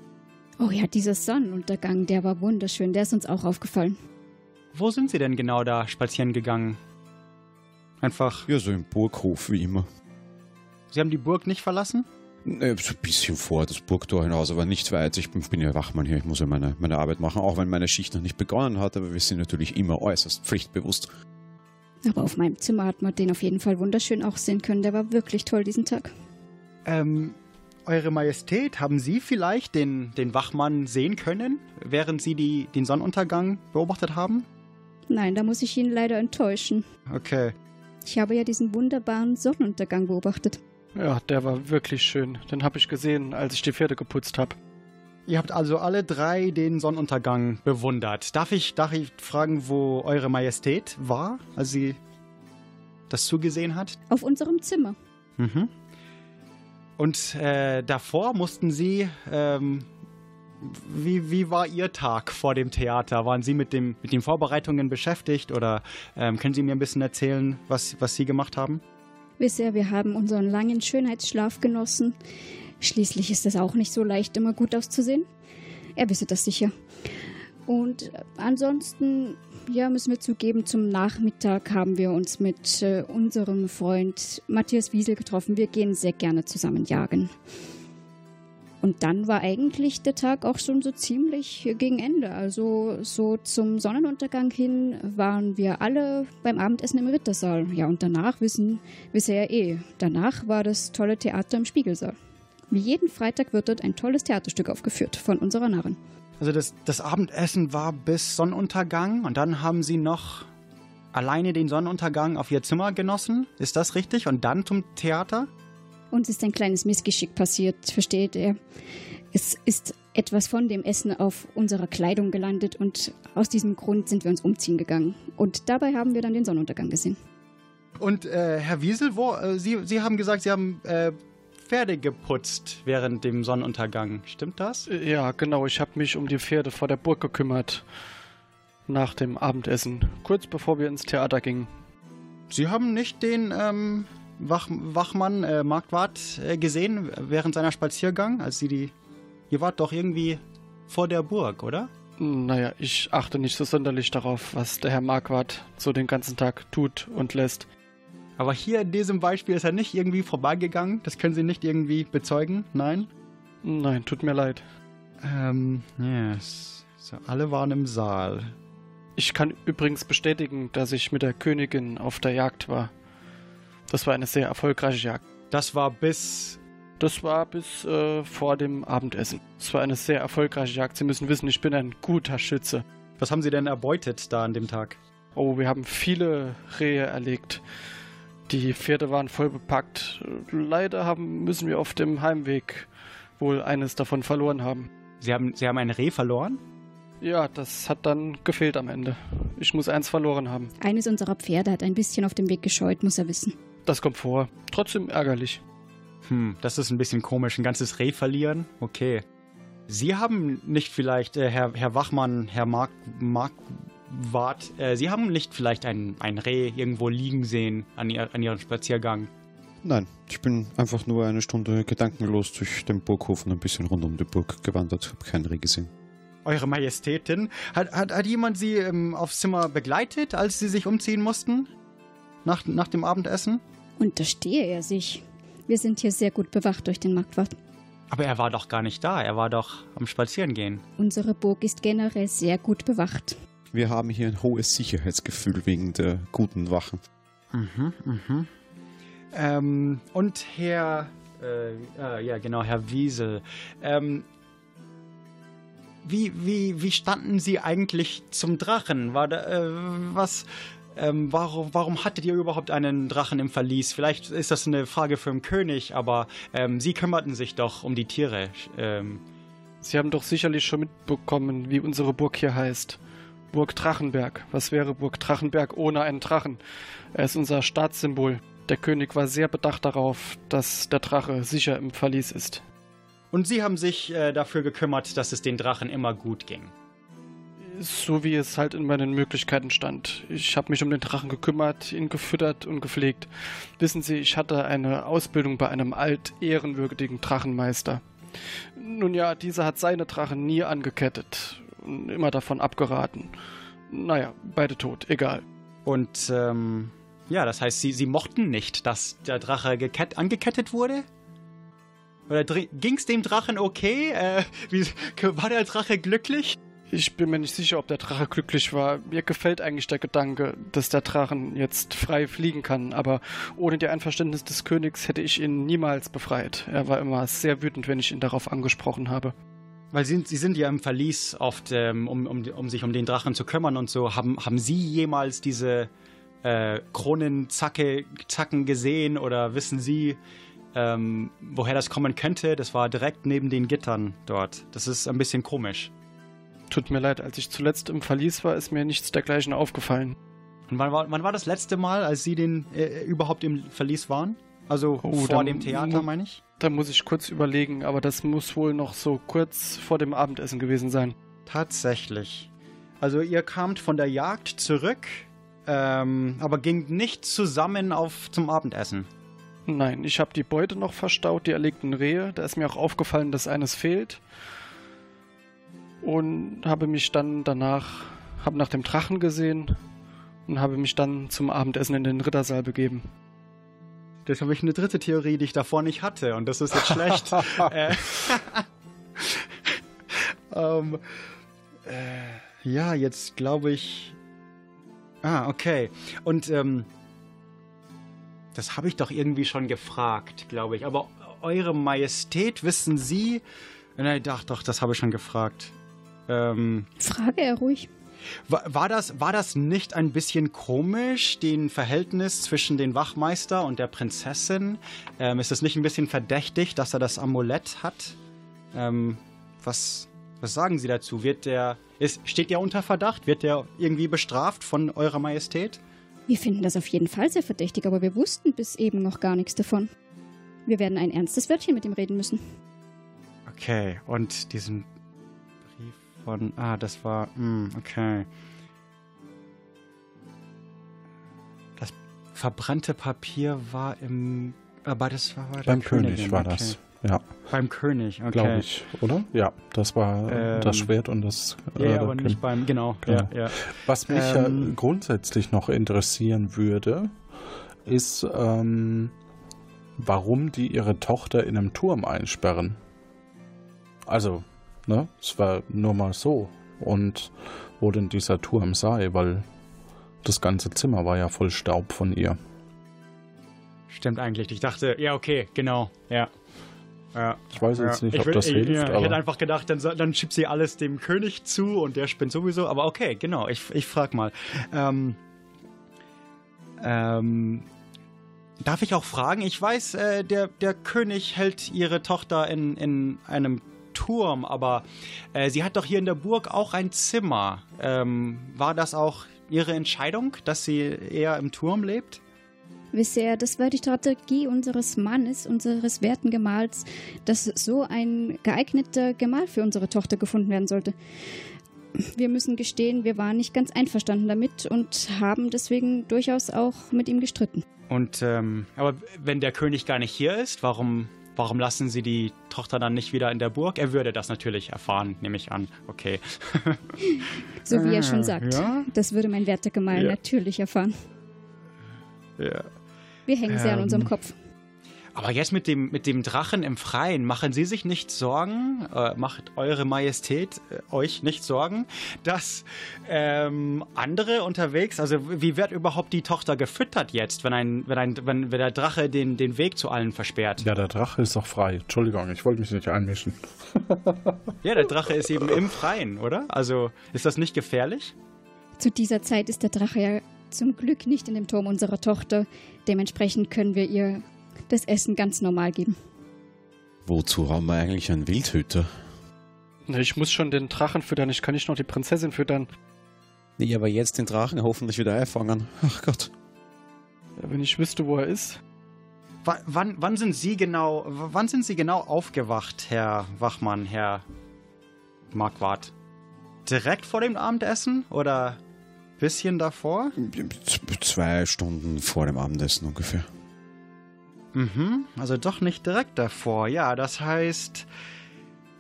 Oh ja, dieser Sonnenuntergang, der war wunderschön, der ist uns auch aufgefallen. Wo sind Sie denn genau da spazieren gegangen? Einfach. Ja, so im Burghof wie immer. Sie haben die Burg nicht verlassen? Ne, so ein bisschen vor das Burgtor hinaus, aber nicht weit. Ich bin, bin ja Wachmann hier, ich muss ja meine, meine Arbeit machen, auch wenn meine Schicht noch nicht begonnen hat, aber wir sind natürlich immer äußerst pflichtbewusst. Aber auf meinem Zimmer hat man den auf jeden Fall wunderschön auch sehen können. Der war wirklich toll diesen Tag. Ähm, Eure Majestät, haben Sie vielleicht den, den Wachmann sehen können, während Sie die, den Sonnenuntergang beobachtet haben? Nein, da muss ich ihn leider enttäuschen. Okay. Ich habe ja diesen wunderbaren Sonnenuntergang beobachtet. Ja, der war wirklich schön. Den habe ich gesehen, als ich die Pferde geputzt habe. Ihr habt also alle drei den Sonnenuntergang bewundert. Darf ich, darf ich fragen, wo Eure Majestät war, als sie das zugesehen hat? Auf unserem Zimmer. Mhm. Und äh, davor mussten Sie. Ähm, wie, wie war Ihr Tag vor dem Theater? Waren Sie mit, dem, mit den Vorbereitungen beschäftigt oder ähm, können Sie mir ein bisschen erzählen, was, was Sie gemacht haben? Bisher, wir haben unseren langen Schönheitsschlaf genossen. Schließlich ist es auch nicht so leicht, immer gut auszusehen. Er wisse das sicher. Und ansonsten, ja, müssen wir zugeben, zum Nachmittag haben wir uns mit äh, unserem Freund Matthias Wiesel getroffen. Wir gehen sehr gerne zusammen jagen. Und dann war eigentlich der Tag auch schon so ziemlich gegen Ende. Also so zum Sonnenuntergang hin waren wir alle beim Abendessen im Rittersaal. Ja, und danach wissen wir ja eh. Danach war das tolle Theater im Spiegelsaal. Wie jeden Freitag wird dort ein tolles Theaterstück aufgeführt von unserer Narren. Also das, das Abendessen war bis Sonnenuntergang und dann haben Sie noch alleine den Sonnenuntergang auf Ihr Zimmer genossen. Ist das richtig? Und dann zum Theater? Uns ist ein kleines Missgeschick passiert, versteht er. Es ist etwas von dem Essen auf unserer Kleidung gelandet und aus diesem Grund sind wir uns umziehen gegangen. Und dabei haben wir dann den Sonnenuntergang gesehen. Und äh, Herr Wiesel, wo, äh, Sie, Sie haben gesagt, Sie haben äh, Pferde geputzt während dem Sonnenuntergang. Stimmt das? Ja, genau. Ich habe mich um die Pferde vor der Burg gekümmert. Nach dem Abendessen. Kurz bevor wir ins Theater gingen. Sie haben nicht den ähm, Wach, Wachmann äh, Marktwart äh, gesehen während seiner Spaziergang, als Sie die. Ihr wart doch irgendwie vor der Burg, oder? Naja, ich achte nicht so sonderlich darauf, was der Herr Marquardt so den ganzen Tag tut und lässt. Aber hier in diesem Beispiel ist er nicht irgendwie vorbeigegangen. Das können Sie nicht irgendwie bezeugen? Nein? Nein, tut mir leid. Ähm, yes. So, alle waren im Saal. Ich kann übrigens bestätigen, dass ich mit der Königin auf der Jagd war. Das war eine sehr erfolgreiche Jagd. Das war bis. Das war bis äh, vor dem Abendessen. Es war eine sehr erfolgreiche Jagd. Sie müssen wissen, ich bin ein guter Schütze. Was haben Sie denn erbeutet da an dem Tag? Oh, wir haben viele Rehe erlegt. Die Pferde waren voll bepackt. Leider haben, müssen wir auf dem Heimweg wohl eines davon verloren haben. Sie haben, Sie haben ein Reh verloren? Ja, das hat dann gefehlt am Ende. Ich muss eins verloren haben. Eines unserer Pferde hat ein bisschen auf dem Weg gescheut, muss er wissen. Das kommt vor. Trotzdem ärgerlich. Hm, das ist ein bisschen komisch. Ein ganzes Reh verlieren? Okay. Sie haben nicht vielleicht, äh, Herr, Herr Wachmann, Herr Mark, Markwart, äh, Sie haben nicht vielleicht ein, ein Reh irgendwo liegen sehen an, ihr, an Ihrem Spaziergang? Nein, ich bin einfach nur eine Stunde gedankenlos durch den Burghof und ein bisschen rund um die Burg gewandert. Habe kein Reh gesehen. Eure Majestätin, hat, hat, hat jemand Sie ähm, aufs Zimmer begleitet, als Sie sich umziehen mussten? Nach, nach dem Abendessen? Unterstehe er sich. Wir sind hier sehr gut bewacht durch den Marktwart. Aber er war doch gar nicht da. Er war doch am Spazierengehen. Unsere Burg ist generell sehr gut bewacht. Wir haben hier ein hohes Sicherheitsgefühl wegen der guten Wachen. Mhm, mhm. Ähm, und Herr, äh, äh, ja genau, Herr Wiesel. Ähm, wie, wie, wie standen Sie eigentlich zum Drachen? War da, äh, was, ähm, warum, warum hattet ihr überhaupt einen Drachen im Verlies? Vielleicht ist das eine Frage für den König, aber ähm, Sie kümmerten sich doch um die Tiere. Ähm. Sie haben doch sicherlich schon mitbekommen, wie unsere Burg hier heißt. Burg Drachenberg. Was wäre Burg Drachenberg ohne einen Drachen? Er ist unser Staatssymbol. Der König war sehr bedacht darauf, dass der Drache sicher im Verlies ist. Und Sie haben sich äh, dafür gekümmert, dass es den Drachen immer gut ging. So wie es halt in meinen Möglichkeiten stand. Ich habe mich um den Drachen gekümmert, ihn gefüttert und gepflegt. Wissen Sie, ich hatte eine Ausbildung bei einem alt-ehrenwürdigen Drachenmeister. Nun ja, dieser hat seine Drachen nie angekettet und immer davon abgeraten. Naja, beide tot, egal. Und, ähm, ja, das heißt, Sie, Sie mochten nicht, dass der Drache angekettet wurde? Oder ging es dem Drachen okay? Äh, wie, war der Drache glücklich? Ich bin mir nicht sicher, ob der Drache glücklich war. Mir gefällt eigentlich der Gedanke, dass der Drachen jetzt frei fliegen kann, aber ohne die Einverständnis des Königs hätte ich ihn niemals befreit. Er war immer sehr wütend, wenn ich ihn darauf angesprochen habe. Weil Sie, Sie sind ja im Verlies oft, ähm, um, um, um sich um den Drachen zu kümmern und so. Haben, haben Sie jemals diese äh, Kronenzacken gesehen oder wissen Sie, ähm, woher das kommen könnte, das war direkt neben den Gittern dort. Das ist ein bisschen komisch. Tut mir leid, als ich zuletzt im Verlies war, ist mir nichts dergleichen aufgefallen. Und wann war, wann war das letzte Mal, als Sie den äh, überhaupt im Verlies waren? Also oh, vor dem Theater, meine ich? Da muss ich kurz überlegen, aber das muss wohl noch so kurz vor dem Abendessen gewesen sein. Tatsächlich. Also ihr kamt von der Jagd zurück, ähm, aber ging nicht zusammen auf zum Abendessen. Nein, ich habe die Beute noch verstaut, die erlegten Rehe. Da ist mir auch aufgefallen, dass eines fehlt. Und habe mich dann danach, habe nach dem Drachen gesehen und habe mich dann zum Abendessen in den Rittersaal begeben. Das habe ich eine dritte Theorie, die ich davor nicht hatte. Und das ist jetzt schlecht. äh, ähm, äh, ja, jetzt glaube ich. Ah, okay. Und ähm, das habe ich doch irgendwie schon gefragt, glaube ich. Aber Eure Majestät, wissen Sie? Nein, doch, doch, das habe ich schon gefragt. Ähm, Frage er ruhig. War, war, das, war das nicht ein bisschen komisch, den Verhältnis zwischen den Wachmeister und der Prinzessin? Ähm, ist es nicht ein bisschen verdächtig, dass er das Amulett hat? Ähm, was, was sagen Sie dazu? Wird der, ist, steht der unter Verdacht? Wird der irgendwie bestraft von Eurer Majestät? Wir finden das auf jeden Fall sehr verdächtig, aber wir wussten bis eben noch gar nichts davon. Wir werden ein ernstes Wörtchen mit ihm reden müssen. Okay, und diesen von. Ah, das war. Mh, hm, okay. Das verbrannte Papier war im. Aber das war bei Beim König war okay. das. Ja. Beim König, okay. Glaube ich, oder? Ja, das war ähm, das Schwert und das. Ja, äh, aber nicht beim, genau. genau. Ja, ja. Was mich ähm, grundsätzlich noch interessieren würde, ist, ähm, warum die ihre Tochter in einem Turm einsperren. Also, ne, es war nur mal so. Und wo denn dieser Turm sei, weil das ganze Zimmer war ja voll Staub von ihr. Stimmt eigentlich. Ich dachte, ja, okay, genau, ja. Ja. Ich weiß jetzt ja. nicht, ob will, das hilft. Ja, ich hätte einfach gedacht, dann, dann schiebt sie alles dem König zu und der spinnt sowieso. Aber okay, genau, ich, ich frag mal. Ähm, ähm, darf ich auch fragen? Ich weiß, äh, der, der König hält ihre Tochter in, in einem Turm, aber äh, sie hat doch hier in der Burg auch ein Zimmer. Ähm, war das auch ihre Entscheidung, dass sie eher im Turm lebt? Bisher, das war die Strategie unseres Mannes, unseres werten Gemahls, dass so ein geeigneter Gemahl für unsere Tochter gefunden werden sollte. Wir müssen gestehen, wir waren nicht ganz einverstanden damit und haben deswegen durchaus auch mit ihm gestritten. Und, ähm, aber wenn der König gar nicht hier ist, warum, warum lassen Sie die Tochter dann nicht wieder in der Burg? Er würde das natürlich erfahren, nehme ich an. Okay. so wie er schon sagt. Ja? Das würde mein werter Gemahl ja. natürlich erfahren. Ja. Wir hängen ähm, sehr an unserem Kopf. Aber jetzt mit dem, mit dem Drachen im Freien, machen Sie sich nicht Sorgen, äh, macht Eure Majestät äh, euch nicht Sorgen, dass ähm, andere unterwegs, also wie wird überhaupt die Tochter gefüttert jetzt, wenn ein, wenn ein, wenn, wenn der Drache den, den Weg zu allen versperrt? Ja, der Drache ist doch frei. Entschuldigung, ich wollte mich nicht einmischen. ja, der Drache ist eben im Freien, oder? Also ist das nicht gefährlich? Zu dieser Zeit ist der Drache ja zum Glück nicht in dem Turm unserer Tochter. Dementsprechend können wir ihr das Essen ganz normal geben. Wozu haben wir eigentlich einen Wildhüter? Ich muss schon den Drachen füttern, ich kann nicht noch die Prinzessin füttern. Nee, aber jetzt den Drachen hoffentlich wieder einfangen. Ach Gott. Ja, wenn ich wüsste, wo er ist. W wann, wann sind Sie genau, wann sind Sie genau aufgewacht, Herr Wachmann, Herr Marquardt? Direkt vor dem Abendessen oder bisschen davor? Zwei Stunden vor dem Abendessen ungefähr. Mhm, also doch nicht direkt davor. Ja, das heißt,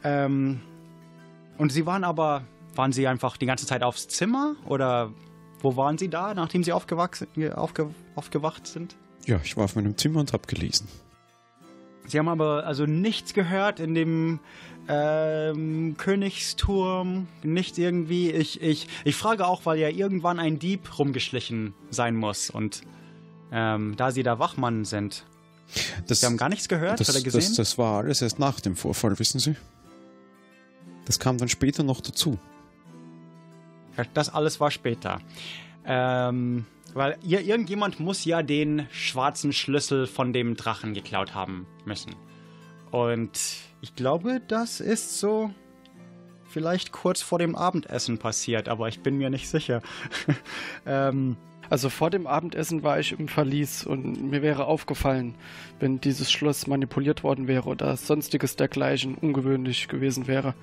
ähm, und Sie waren aber, waren Sie einfach die ganze Zeit aufs Zimmer oder wo waren Sie da, nachdem Sie aufgewacht, aufge, aufgewacht sind? Ja, ich war auf meinem Zimmer und habe gelesen. Sie haben aber also nichts gehört in dem ähm, Königsturm, nicht irgendwie. Ich, ich, ich frage auch, weil ja irgendwann ein Dieb rumgeschlichen sein muss und ähm, da Sie da Wachmann sind. Das, Sie haben gar nichts gehört das, oder gesehen? Das, das war alles erst nach dem Vorfall, wissen Sie? Das kam dann später noch dazu. Das alles war später. Ähm, weil ihr, irgendjemand muss ja den schwarzen Schlüssel von dem Drachen geklaut haben müssen. Und ich glaube, das ist so vielleicht kurz vor dem Abendessen passiert, aber ich bin mir nicht sicher. ähm, also vor dem Abendessen war ich im Verlies und mir wäre aufgefallen, wenn dieses Schloss manipuliert worden wäre oder sonstiges dergleichen ungewöhnlich gewesen wäre.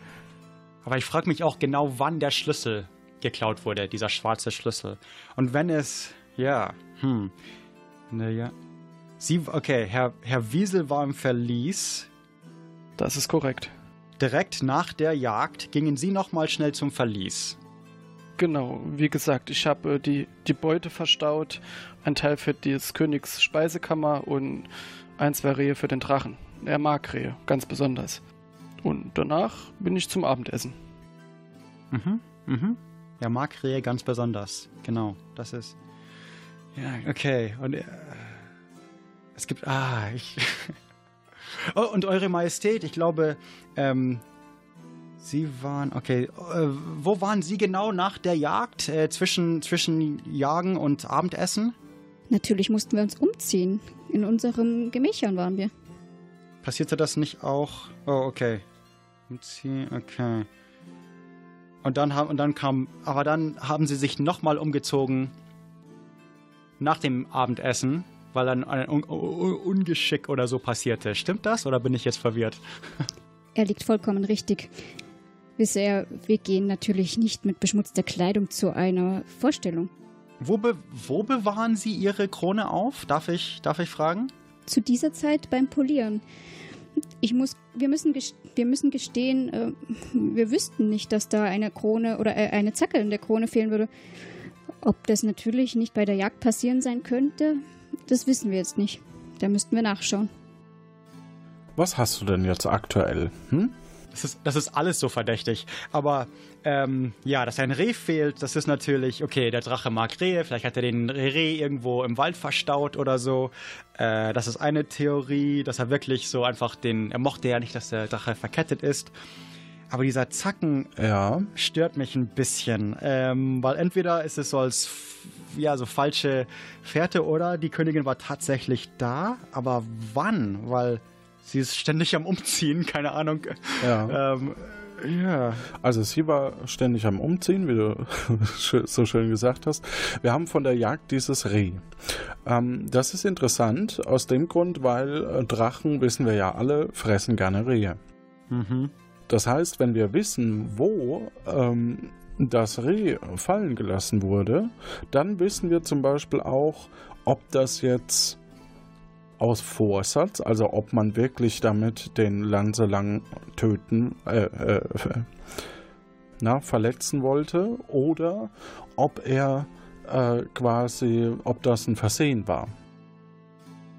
Aber ich frage mich auch genau, wann der Schlüssel geklaut wurde, dieser schwarze Schlüssel. Und wenn es, ja, hm, naja. Sie, okay, Herr, Herr Wiesel war im Verlies. Das ist korrekt. Direkt nach der Jagd gingen Sie nochmal schnell zum Verlies. Genau, wie gesagt, ich habe äh, die, die Beute verstaut, ein Teil für des Königs Speisekammer und ein, zwei Rehe für den Drachen. Er mag Rehe, ganz besonders. Und danach bin ich zum Abendessen. Mhm, mhm. Er mag Rehe ganz besonders. Genau, das ist. Ja, okay. Und äh, es gibt. Ah, ich. oh, und Eure Majestät, ich glaube, ähm, Sie waren, okay, äh, wo waren Sie genau nach der Jagd, äh, zwischen, zwischen Jagen und Abendessen? Natürlich mussten wir uns umziehen. In unserem Gemächern waren wir. Passierte das nicht auch? Oh, okay. Umziehen, okay. Und dann, haben, und dann kam, aber dann haben Sie sich nochmal umgezogen nach dem Abendessen, weil dann ein Un Un Ungeschick oder so passierte. Stimmt das oder bin ich jetzt verwirrt? Er liegt vollkommen richtig. Bisher, wir gehen natürlich nicht mit beschmutzter Kleidung zu einer Vorstellung. Wo, be wo bewahren Sie Ihre Krone auf? Darf ich, darf ich fragen? Zu dieser Zeit beim Polieren. Ich muss, wir müssen, wir müssen gestehen, äh, wir wüssten nicht, dass da eine Krone oder äh, eine Zacke in der Krone fehlen würde. Ob das natürlich nicht bei der Jagd passieren sein könnte, das wissen wir jetzt nicht. Da müssten wir nachschauen. Was hast du denn jetzt aktuell? Hm? Das ist, das ist alles so verdächtig. Aber ähm, ja, dass ein Reh fehlt, das ist natürlich, okay, der Drache mag Rehe, vielleicht hat er den Reh irgendwo im Wald verstaut oder so. Äh, das ist eine Theorie, dass er wirklich so einfach den, er mochte ja nicht, dass der Drache verkettet ist. Aber dieser Zacken ja. stört mich ein bisschen, ähm, weil entweder ist es so als ja so falsche Fährte oder die Königin war tatsächlich da, aber wann? Weil sie ist ständig am Umziehen, keine Ahnung. Ja. Ähm, ja. Also sie war ständig am Umziehen, wie du so schön gesagt hast. Wir haben von der Jagd dieses Reh. Ähm, das ist interessant aus dem Grund, weil Drachen, wissen wir ja alle, fressen gerne Rehe. Mhm. Das heißt, wenn wir wissen, wo ähm, das Reh fallen gelassen wurde, dann wissen wir zum Beispiel auch, ob das jetzt aus Vorsatz, also ob man wirklich damit den Lanselang töten, äh, äh, na, verletzen wollte oder ob er äh, quasi, ob das ein Versehen war.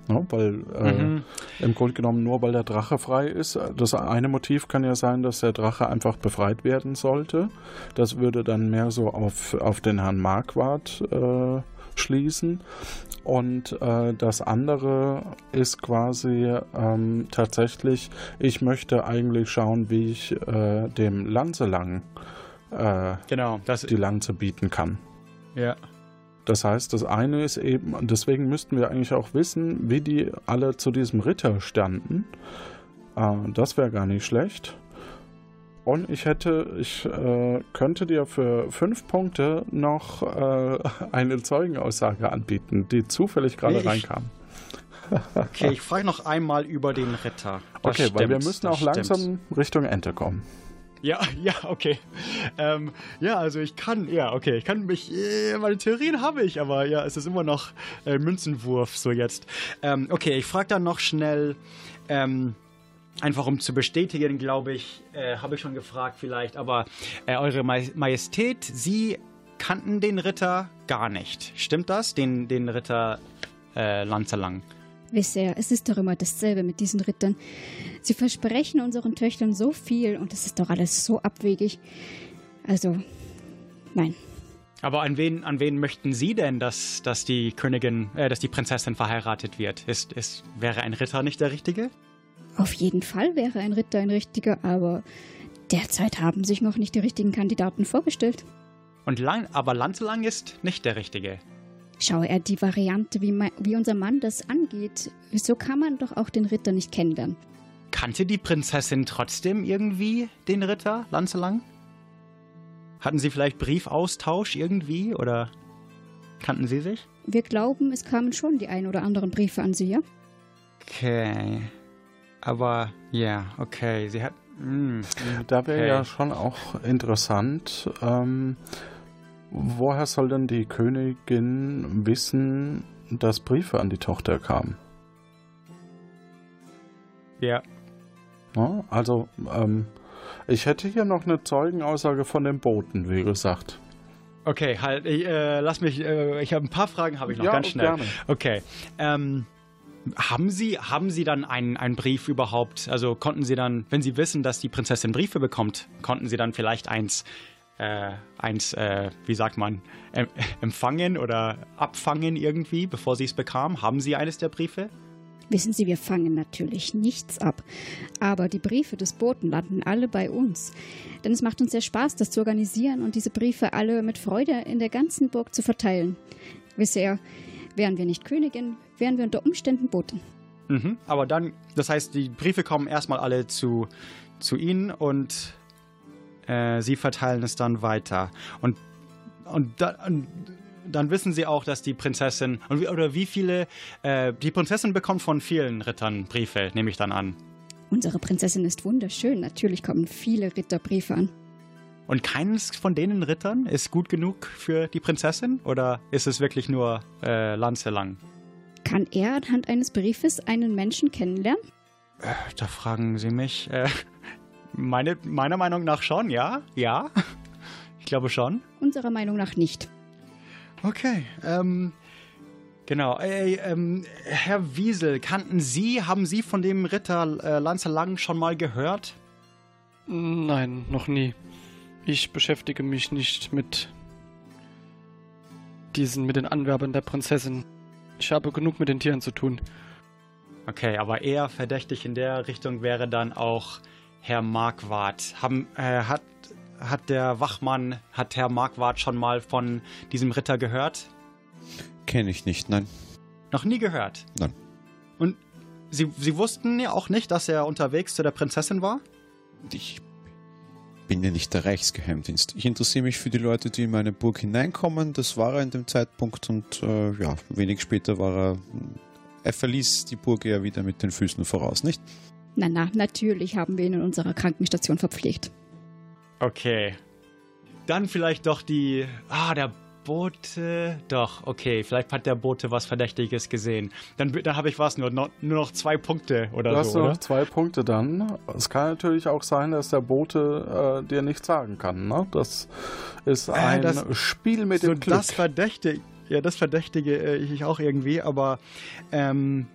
Ne? Weil äh, mhm. im Grunde genommen nur weil der Drache frei ist. Das eine Motiv kann ja sein, dass der Drache einfach befreit werden sollte. Das würde dann mehr so auf, auf den Herrn Marquardt äh, schließen. Und äh, das andere ist quasi ähm, tatsächlich, ich möchte eigentlich schauen, wie ich äh, dem Lanzelang äh, genau, die Lanze bieten kann. Ja. Das heißt, das eine ist eben, deswegen müssten wir eigentlich auch wissen, wie die alle zu diesem Ritter standen. Äh, das wäre gar nicht schlecht. Und ich hätte, ich äh, könnte dir für fünf Punkte noch äh, eine Zeugenaussage anbieten, die zufällig gerade nee, reinkam. okay, ich frage noch einmal über den Ritter. Das okay, stimmt, weil wir müssen auch langsam stimmt. Richtung Ente kommen. Ja, ja, okay. Ähm, ja, also ich kann, ja, okay, ich kann mich, äh, meine Theorien habe ich, aber ja, es ist immer noch äh, Münzenwurf so jetzt. Ähm, okay, ich frage dann noch schnell, ähm, einfach um zu bestätigen, glaube ich, äh, habe ich schon gefragt vielleicht, aber äh, Eure Majestät, Sie kannten den Ritter gar nicht. Stimmt das? Den, den Ritter äh, Lanzerlang? Wisser, es ist doch immer dasselbe mit diesen Rittern. Sie versprechen unseren Töchtern so viel und es ist doch alles so abwegig. Also, nein. Aber an wen, an wen möchten Sie denn, dass, dass die Königin, äh, dass die Prinzessin verheiratet wird? Ist, ist, wäre ein Ritter nicht der Richtige? Auf jeden Fall wäre ein Ritter ein richtiger, aber derzeit haben sich noch nicht die richtigen Kandidaten vorgestellt. Und Lang, aber Lanzelang ist nicht der Richtige. Schaue er die Variante, wie, wie unser Mann das angeht. So kann man doch auch den Ritter nicht kennenlernen. Kannte die Prinzessin trotzdem irgendwie den Ritter, Lanzelang? Hatten sie vielleicht Briefaustausch irgendwie oder kannten sie sich? Wir glauben, es kamen schon die ein oder anderen Briefe an sie, ja? Okay. Aber ja, okay. Sie hat. Mh, hm, da wäre okay. ja schon auch interessant. Ähm, woher soll denn die Königin wissen, dass Briefe an die Tochter kamen? Ja. ja also, ähm, ich hätte hier noch eine Zeugenaussage von dem Boten, wie gesagt. Okay, halt, ich, äh, lass mich, äh, ich habe ein paar Fragen, habe ich noch ja, ganz schnell. Gerne. Okay. Ähm, haben Sie, haben Sie dann einen, einen Brief überhaupt? Also konnten Sie dann, wenn Sie wissen, dass die Prinzessin Briefe bekommt, konnten Sie dann vielleicht eins, äh, eins, äh, wie sagt man, äh, empfangen oder abfangen irgendwie, bevor Sie es bekamen? Haben Sie eines der Briefe? Wissen Sie, wir fangen natürlich nichts ab. Aber die Briefe des Boten landen alle bei uns. Denn es macht uns sehr Spaß, das zu organisieren und diese Briefe alle mit Freude in der ganzen Burg zu verteilen. Ihr, Wären wir nicht Königin, wären wir unter Umständen Boten. Mhm, aber dann, das heißt, die Briefe kommen erstmal alle zu, zu Ihnen und äh, Sie verteilen es dann weiter. Und, und, da, und, dann wissen Sie auch, dass die Prinzessin, oder wie viele, äh, die Prinzessin bekommt von vielen Rittern Briefe, nehme ich dann an. Unsere Prinzessin ist wunderschön. Natürlich kommen viele Ritterbriefe an. Und keines von denen Rittern ist gut genug für die Prinzessin? Oder ist es wirklich nur äh, Lanzelang? Kann er anhand eines Briefes einen Menschen kennenlernen? Äh, da fragen Sie mich. Äh, meine, meiner Meinung nach schon, ja. Ja. Ich glaube schon. Unserer Meinung nach nicht. Okay. Ähm, genau. Äh, ähm, Herr Wiesel, kannten Sie, haben Sie von dem Ritter äh, Lanzelang schon mal gehört? Nein, noch nie. Ich beschäftige mich nicht mit diesen, mit den Anwerbern der Prinzessin. Ich habe genug mit den Tieren zu tun. Okay, aber eher verdächtig in der Richtung wäre dann auch Herr Marquardt. Haben, äh, hat, hat der Wachmann, hat Herr Marquardt schon mal von diesem Ritter gehört? Kenne ich nicht, nein. Noch nie gehört? Nein. Und Sie, Sie wussten ja auch nicht, dass er unterwegs zu der Prinzessin war? Ich bin ja nicht der Reichsgeheimdienst. Ich interessiere mich für die Leute, die in meine Burg hineinkommen. Das war er in dem Zeitpunkt und äh, ja, wenig später war er. Er verließ die Burg ja wieder mit den Füßen voraus, nicht? Na, na, natürlich haben wir ihn in unserer Krankenstation verpflegt. Okay. Dann vielleicht doch die. Ah, der Bote. Doch, okay. Vielleicht hat der Bote was Verdächtiges gesehen. Dann, dann habe ich was, nur, nur noch zwei Punkte oder du so. Hast du noch zwei Punkte dann. Es kann natürlich auch sein, dass der Bote äh, dir nichts sagen kann. Ne? Das ist äh, ein das, Spiel mit so dem Glück. Das Verdächtige, ja, das Verdächtige äh, ich auch irgendwie, aber ähm,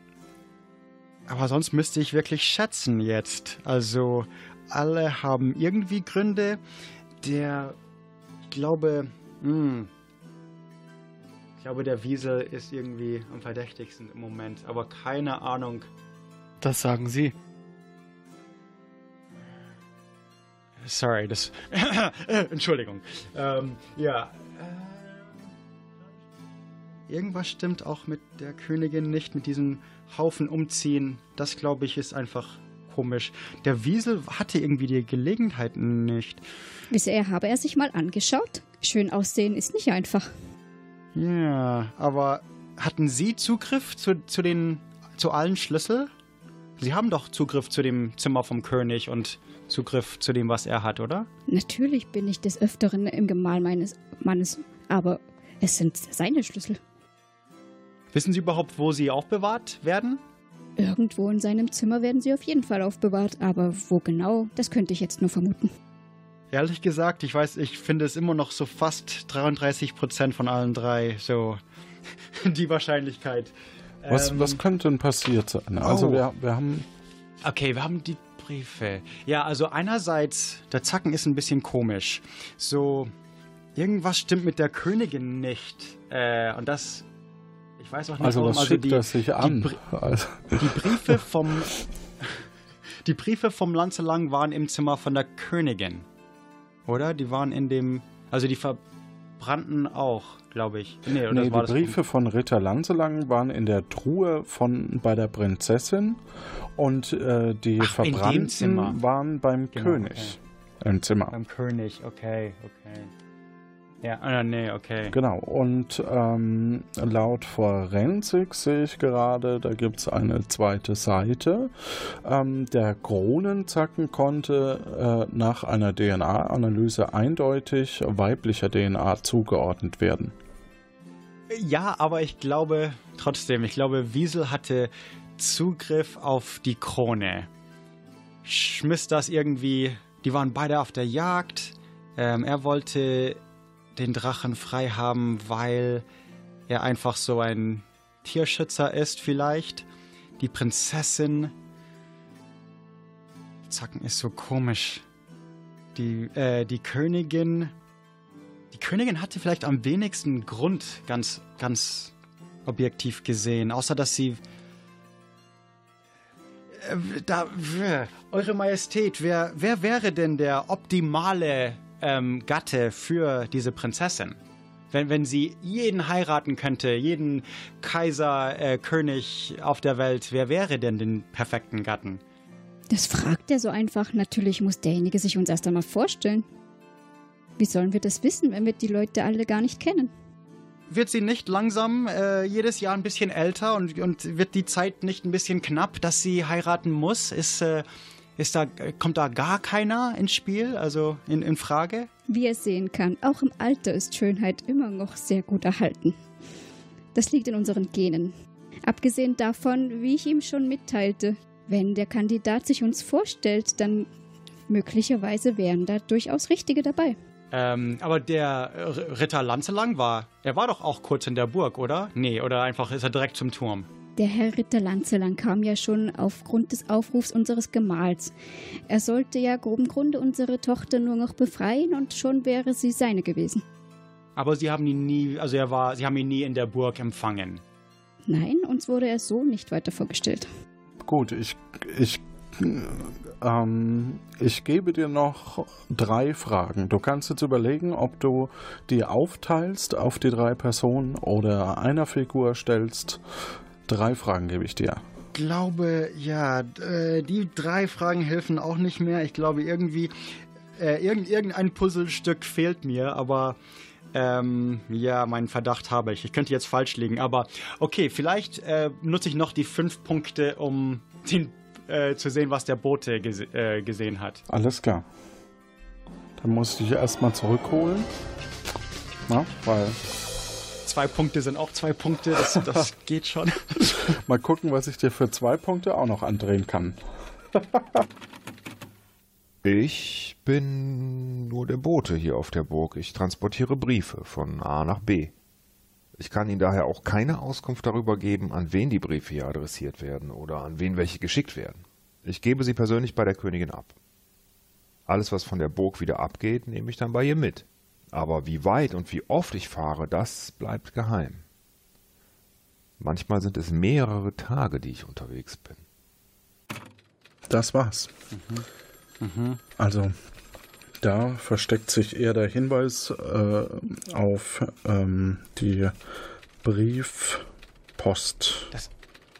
aber sonst müsste ich wirklich schätzen jetzt. Also alle haben irgendwie Gründe. Der, ich glaube, mh, hm, glaube, der Wiesel ist irgendwie am verdächtigsten im Moment, aber keine Ahnung. Das sagen Sie. Sorry, das. Entschuldigung. Ähm, ja. Äh, irgendwas stimmt auch mit der Königin nicht, mit diesem Haufen umziehen. Das, glaube ich, ist einfach komisch. Der Wiesel hatte irgendwie die Gelegenheit nicht. Bisher habe er sich mal angeschaut. Schön aussehen ist nicht einfach. Ja, aber hatten Sie Zugriff zu, zu den zu allen Schlüssel? Sie haben doch Zugriff zu dem Zimmer vom König und Zugriff zu dem, was er hat, oder? Natürlich bin ich des Öfteren im Gemahl meines Mannes, aber es sind seine Schlüssel. Wissen Sie überhaupt, wo sie aufbewahrt werden? Irgendwo in seinem Zimmer werden sie auf jeden Fall aufbewahrt, aber wo genau, das könnte ich jetzt nur vermuten. Ehrlich gesagt, ich weiß, ich finde es immer noch so fast 33 Prozent von allen drei, so die Wahrscheinlichkeit. Was, ähm, was könnte denn passiert sein? Also oh. wir, wir haben... Okay, wir haben die Briefe. Ja, also einerseits, der Zacken ist ein bisschen komisch. So, irgendwas stimmt mit der Königin nicht. Äh, und das ich weiß auch nicht, also warum. Was also schickt die, das sich an? Die, also. die Briefe vom die Briefe vom Lanzelang waren im Zimmer von der Königin. Oder? Die waren in dem. Also die verbrannten auch, glaube ich. Nee, nee die Briefe von Ritter Lanzelang waren in der Truhe von bei der Prinzessin und äh, die Ach, verbrannten waren beim genau, König okay. im Zimmer. Beim König, okay, okay. Ja, äh, nee, okay. Genau, und ähm, laut Forensik sehe ich gerade, da gibt es eine zweite Seite. Ähm, der Kronenzacken konnte äh, nach einer DNA-Analyse eindeutig weiblicher DNA zugeordnet werden. Ja, aber ich glaube trotzdem, ich glaube, Wiesel hatte Zugriff auf die Krone. Schmiss das irgendwie, die waren beide auf der Jagd. Ähm, er wollte den Drachen frei haben, weil er einfach so ein Tierschützer ist vielleicht. Die Prinzessin. Zacken ist so komisch. Die, äh, die Königin. Die Königin hatte vielleicht am wenigsten Grund, ganz, ganz objektiv gesehen, außer dass sie. Äh, da, Eure Majestät, wer, wer wäre denn der optimale ähm, Gatte für diese Prinzessin. Wenn, wenn sie jeden heiraten könnte, jeden Kaiser, äh, König auf der Welt, wer wäre denn den perfekten Gatten? Das fragt er so einfach. Natürlich muss derjenige sich uns erst einmal vorstellen. Wie sollen wir das wissen, wenn wir die Leute alle gar nicht kennen? Wird sie nicht langsam äh, jedes Jahr ein bisschen älter und, und wird die Zeit nicht ein bisschen knapp, dass sie heiraten muss? Ist, äh, ist da, kommt da gar keiner ins Spiel, also in, in Frage? Wie er sehen kann, auch im Alter ist Schönheit immer noch sehr gut erhalten. Das liegt in unseren Genen. Abgesehen davon, wie ich ihm schon mitteilte, wenn der Kandidat sich uns vorstellt, dann möglicherweise wären da durchaus Richtige dabei. Ähm, aber der Ritter Lanzelang war, er war doch auch kurz in der Burg, oder? Nee, oder einfach ist er direkt zum Turm. Der Herr Ritter Lanzelang kam ja schon aufgrund des Aufrufs unseres Gemahls. Er sollte ja groben Grunde unsere Tochter nur noch befreien und schon wäre sie seine gewesen. Aber Sie haben ihn nie, also er war, Sie haben ihn nie in der Burg empfangen. Nein, uns wurde er so nicht weiter vorgestellt. Gut, ich, ich, ähm, ich gebe dir noch drei Fragen. Du kannst jetzt überlegen, ob du die aufteilst auf die drei Personen oder einer Figur stellst. Drei Fragen gebe ich dir. Ich glaube, ja, äh, die drei Fragen helfen auch nicht mehr. Ich glaube, irgendwie, äh, irgendein Puzzlestück fehlt mir, aber ähm, ja, meinen Verdacht habe ich. Ich könnte jetzt falsch liegen, aber okay, vielleicht äh, nutze ich noch die fünf Punkte, um den, äh, zu sehen, was der Bote gese äh, gesehen hat. Alles klar. Dann muss ich erstmal zurückholen. Na, weil zwei Punkte sind auch zwei Punkte, das, das geht schon. Mal gucken, was ich dir für zwei Punkte auch noch andrehen kann. ich bin nur der Bote hier auf der Burg. Ich transportiere Briefe von A nach B. Ich kann Ihnen daher auch keine Auskunft darüber geben, an wen die Briefe hier adressiert werden oder an wen welche geschickt werden. Ich gebe sie persönlich bei der Königin ab. Alles, was von der Burg wieder abgeht, nehme ich dann bei ihr mit. Aber wie weit und wie oft ich fahre, das bleibt geheim. Manchmal sind es mehrere Tage, die ich unterwegs bin. Das war's. Mhm. Mhm. Also, da versteckt sich eher der Hinweis äh, auf ähm, die Briefpost. Das,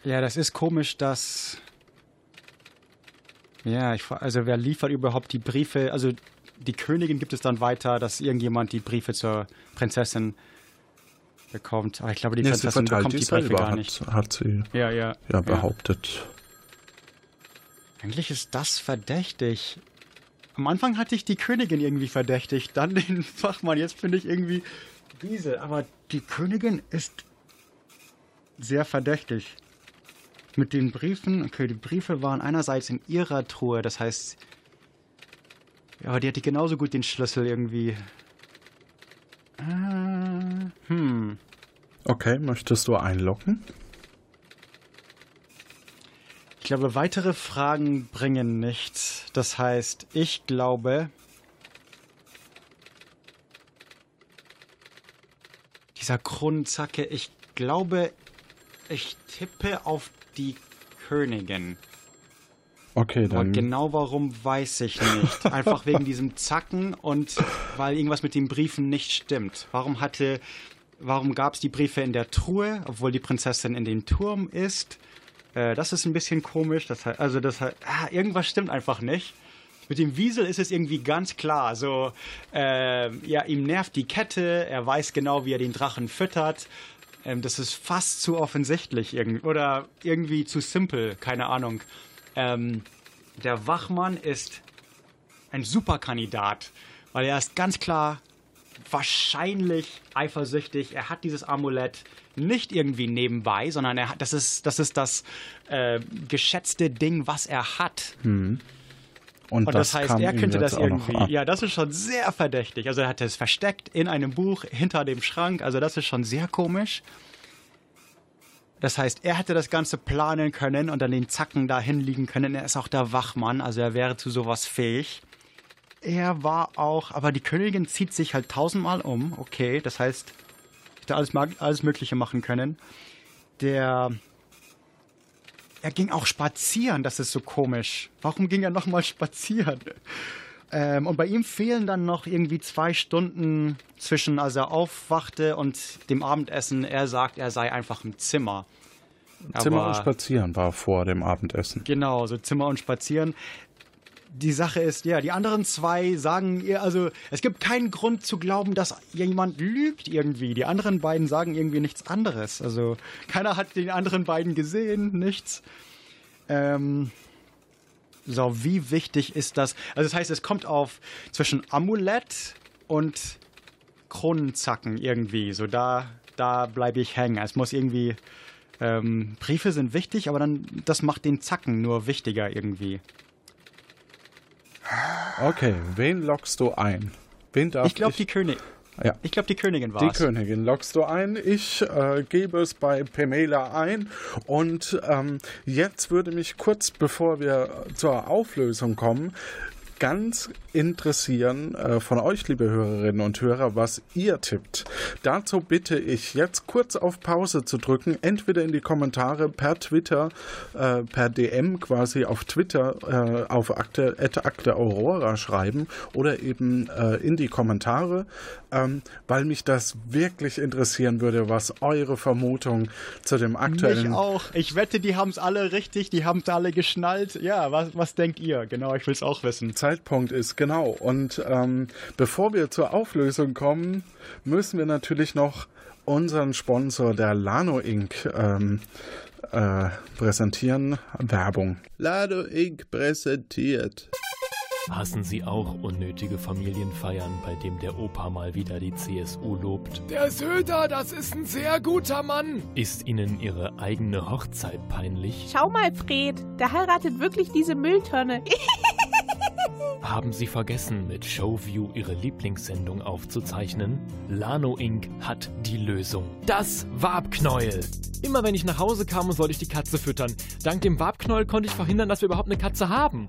ja, das ist komisch, dass. Ja, ich, also wer liefert überhaupt die Briefe? Also die Königin gibt es dann weiter, dass irgendjemand die Briefe zur Prinzessin bekommt. Aber ich glaube, die nee, Prinzessin bekommt die, Briefe gar nicht. Hat, sie ja, ja, ja behauptet. Ja. Eigentlich ist das verdächtig. Am Anfang hatte ich die Königin irgendwie verdächtigt, dann den Fachmann. Jetzt finde ich irgendwie diese. Aber die Königin ist sehr verdächtig. Mit den Briefen, okay, die Briefe waren einerseits in ihrer Truhe, das heißt, ja, die hatte genauso gut den Schlüssel irgendwie. Äh, hm. Okay, möchtest du einloggen? Ich glaube, weitere Fragen bringen nichts. Das heißt, ich glaube, dieser Kronzacke, ich glaube, ich tippe auf die Königin. Okay, dann. Und genau warum weiß ich nicht. Einfach wegen diesem Zacken und weil irgendwas mit den Briefen nicht stimmt. Warum hatte, warum gab es die Briefe in der Truhe, obwohl die Prinzessin in dem Turm ist? Äh, das ist ein bisschen komisch. Das, also das, ah, irgendwas stimmt einfach nicht. Mit dem Wiesel ist es irgendwie ganz klar. So, äh, ja, ihm nervt die Kette. Er weiß genau, wie er den Drachen füttert. Ähm, das ist fast zu offensichtlich irgendwie oder irgendwie zu simpel. Keine Ahnung. Ähm, der Wachmann ist ein Superkandidat, weil er ist ganz klar wahrscheinlich eifersüchtig. Er hat dieses Amulett nicht irgendwie nebenbei, sondern er hat, das ist das, ist das äh, geschätzte Ding, was er hat. Hm. Und, Und, das, das heißt, er könnte das irgendwie. Ja, das ist schon sehr verdächtig. Also er hat es versteckt in einem Buch hinter dem Schrank. Also das ist schon sehr komisch. Das heißt, er hätte das Ganze planen können und dann den Zacken da hinliegen können. Er ist auch der Wachmann, also er wäre zu sowas fähig. Er war auch, aber die Königin zieht sich halt tausendmal um. Okay, das heißt, hätte alles, alles Mögliche machen können. Der, er ging auch spazieren, das ist so komisch. Warum ging er nochmal spazieren? Ähm, und bei ihm fehlen dann noch irgendwie zwei Stunden zwischen, als er aufwachte und dem Abendessen. Er sagt, er sei einfach im Zimmer. Zimmer Aber, und Spazieren war vor dem Abendessen. Genau, so Zimmer und Spazieren. Die Sache ist, ja, die anderen zwei sagen, also es gibt keinen Grund zu glauben, dass jemand lügt irgendwie. Die anderen beiden sagen irgendwie nichts anderes. Also keiner hat den anderen beiden gesehen, nichts. Ähm, so, wie wichtig ist das? Also das heißt, es kommt auf zwischen Amulett und Kronenzacken irgendwie. So da, da bleibe ich hängen. Es muss irgendwie ähm, Briefe sind wichtig, aber dann das macht den Zacken nur wichtiger irgendwie. Okay, wen lockst du ein? Wen darf ich glaube die König. Ja. Ich glaube, die Königin war Die Königin lockst du ein. Ich äh, gebe es bei Pamela ein. Und ähm, jetzt würde mich kurz, bevor wir zur Auflösung kommen, ganz interessieren äh, von euch, liebe Hörerinnen und Hörer, was ihr tippt. Dazu bitte ich jetzt kurz auf Pause zu drücken, entweder in die Kommentare per Twitter, äh, per DM quasi auf Twitter äh, auf Akte, Akte Aurora schreiben oder eben äh, in die Kommentare, ähm, weil mich das wirklich interessieren würde, was eure Vermutung zu dem aktuellen. Mich auch. Ich wette, die haben es alle richtig, die haben es alle geschnallt. Ja, was, was denkt ihr? Genau, ich will es auch wissen. Zeitpunkt ist genau. Und ähm, bevor wir zur Auflösung kommen, müssen wir natürlich noch unseren Sponsor, der Lano Inc., ähm, äh, präsentieren. Werbung. Lano Inc. präsentiert. Hassen Sie auch unnötige Familienfeiern, bei dem der Opa mal wieder die CSU lobt? Der Söder, das ist ein sehr guter Mann. Ist Ihnen Ihre eigene Hochzeit peinlich? Schau mal, Fred, der heiratet wirklich diese Mülltonne. Haben Sie vergessen, mit Showview Ihre Lieblingssendung aufzuzeichnen? Lano Inc. hat die Lösung. Das Wabknäuel. Immer wenn ich nach Hause kam, sollte ich die Katze füttern. Dank dem Wabknäuel konnte ich verhindern, dass wir überhaupt eine Katze haben.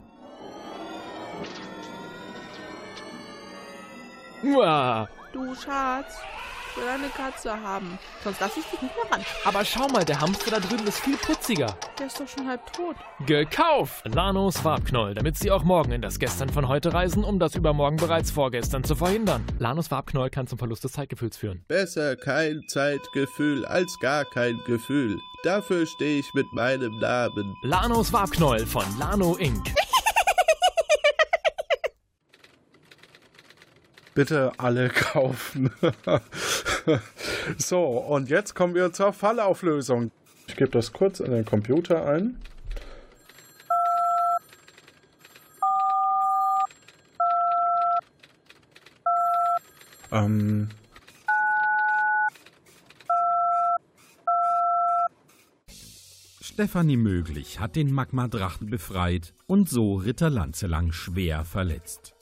Uah. Du Schatz, will eine Katze haben. Sonst lass ich dich nicht mehr ran. Aber schau mal, der Hamster da drüben ist viel putziger. Der ist doch schon halb tot. Gekauft! Lanos Farbknoll, damit Sie auch morgen in das Gestern von heute reisen, um das Übermorgen bereits vorgestern zu verhindern. Lanos Farbknoll kann zum Verlust des Zeitgefühls führen. Besser kein Zeitgefühl als gar kein Gefühl. Dafür stehe ich mit meinem Namen. Lanos Farbknoll von Lano Inc. Bitte alle kaufen. so, und jetzt kommen wir zur Fallauflösung. Ich gebe das kurz in den Computer ein. Ähm. Stefanie Möglich hat den Magmadrachen befreit und so Ritter Lanzelang schwer verletzt.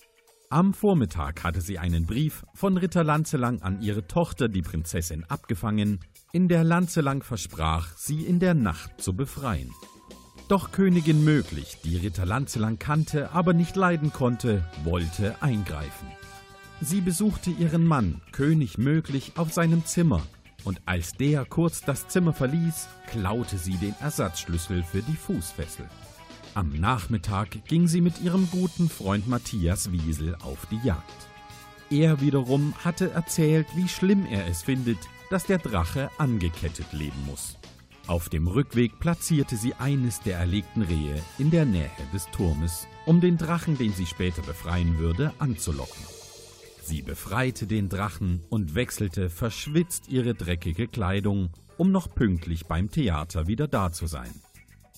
Am Vormittag hatte sie einen Brief von Ritter Lanzelang an ihre Tochter, die Prinzessin, abgefangen, in der Lanzelang versprach, sie in der Nacht zu befreien. Doch Königin Möglich, die Ritter Lanzelang kannte, aber nicht leiden konnte, wollte eingreifen. Sie besuchte ihren Mann, König Möglich, auf seinem Zimmer, und als der kurz das Zimmer verließ, klaute sie den Ersatzschlüssel für die Fußfessel. Am Nachmittag ging sie mit ihrem guten Freund Matthias Wiesel auf die Jagd. Er wiederum hatte erzählt, wie schlimm er es findet, dass der Drache angekettet leben muss. Auf dem Rückweg platzierte sie eines der erlegten Rehe in der Nähe des Turmes, um den Drachen, den sie später befreien würde, anzulocken. Sie befreite den Drachen und wechselte verschwitzt ihre dreckige Kleidung, um noch pünktlich beim Theater wieder da zu sein.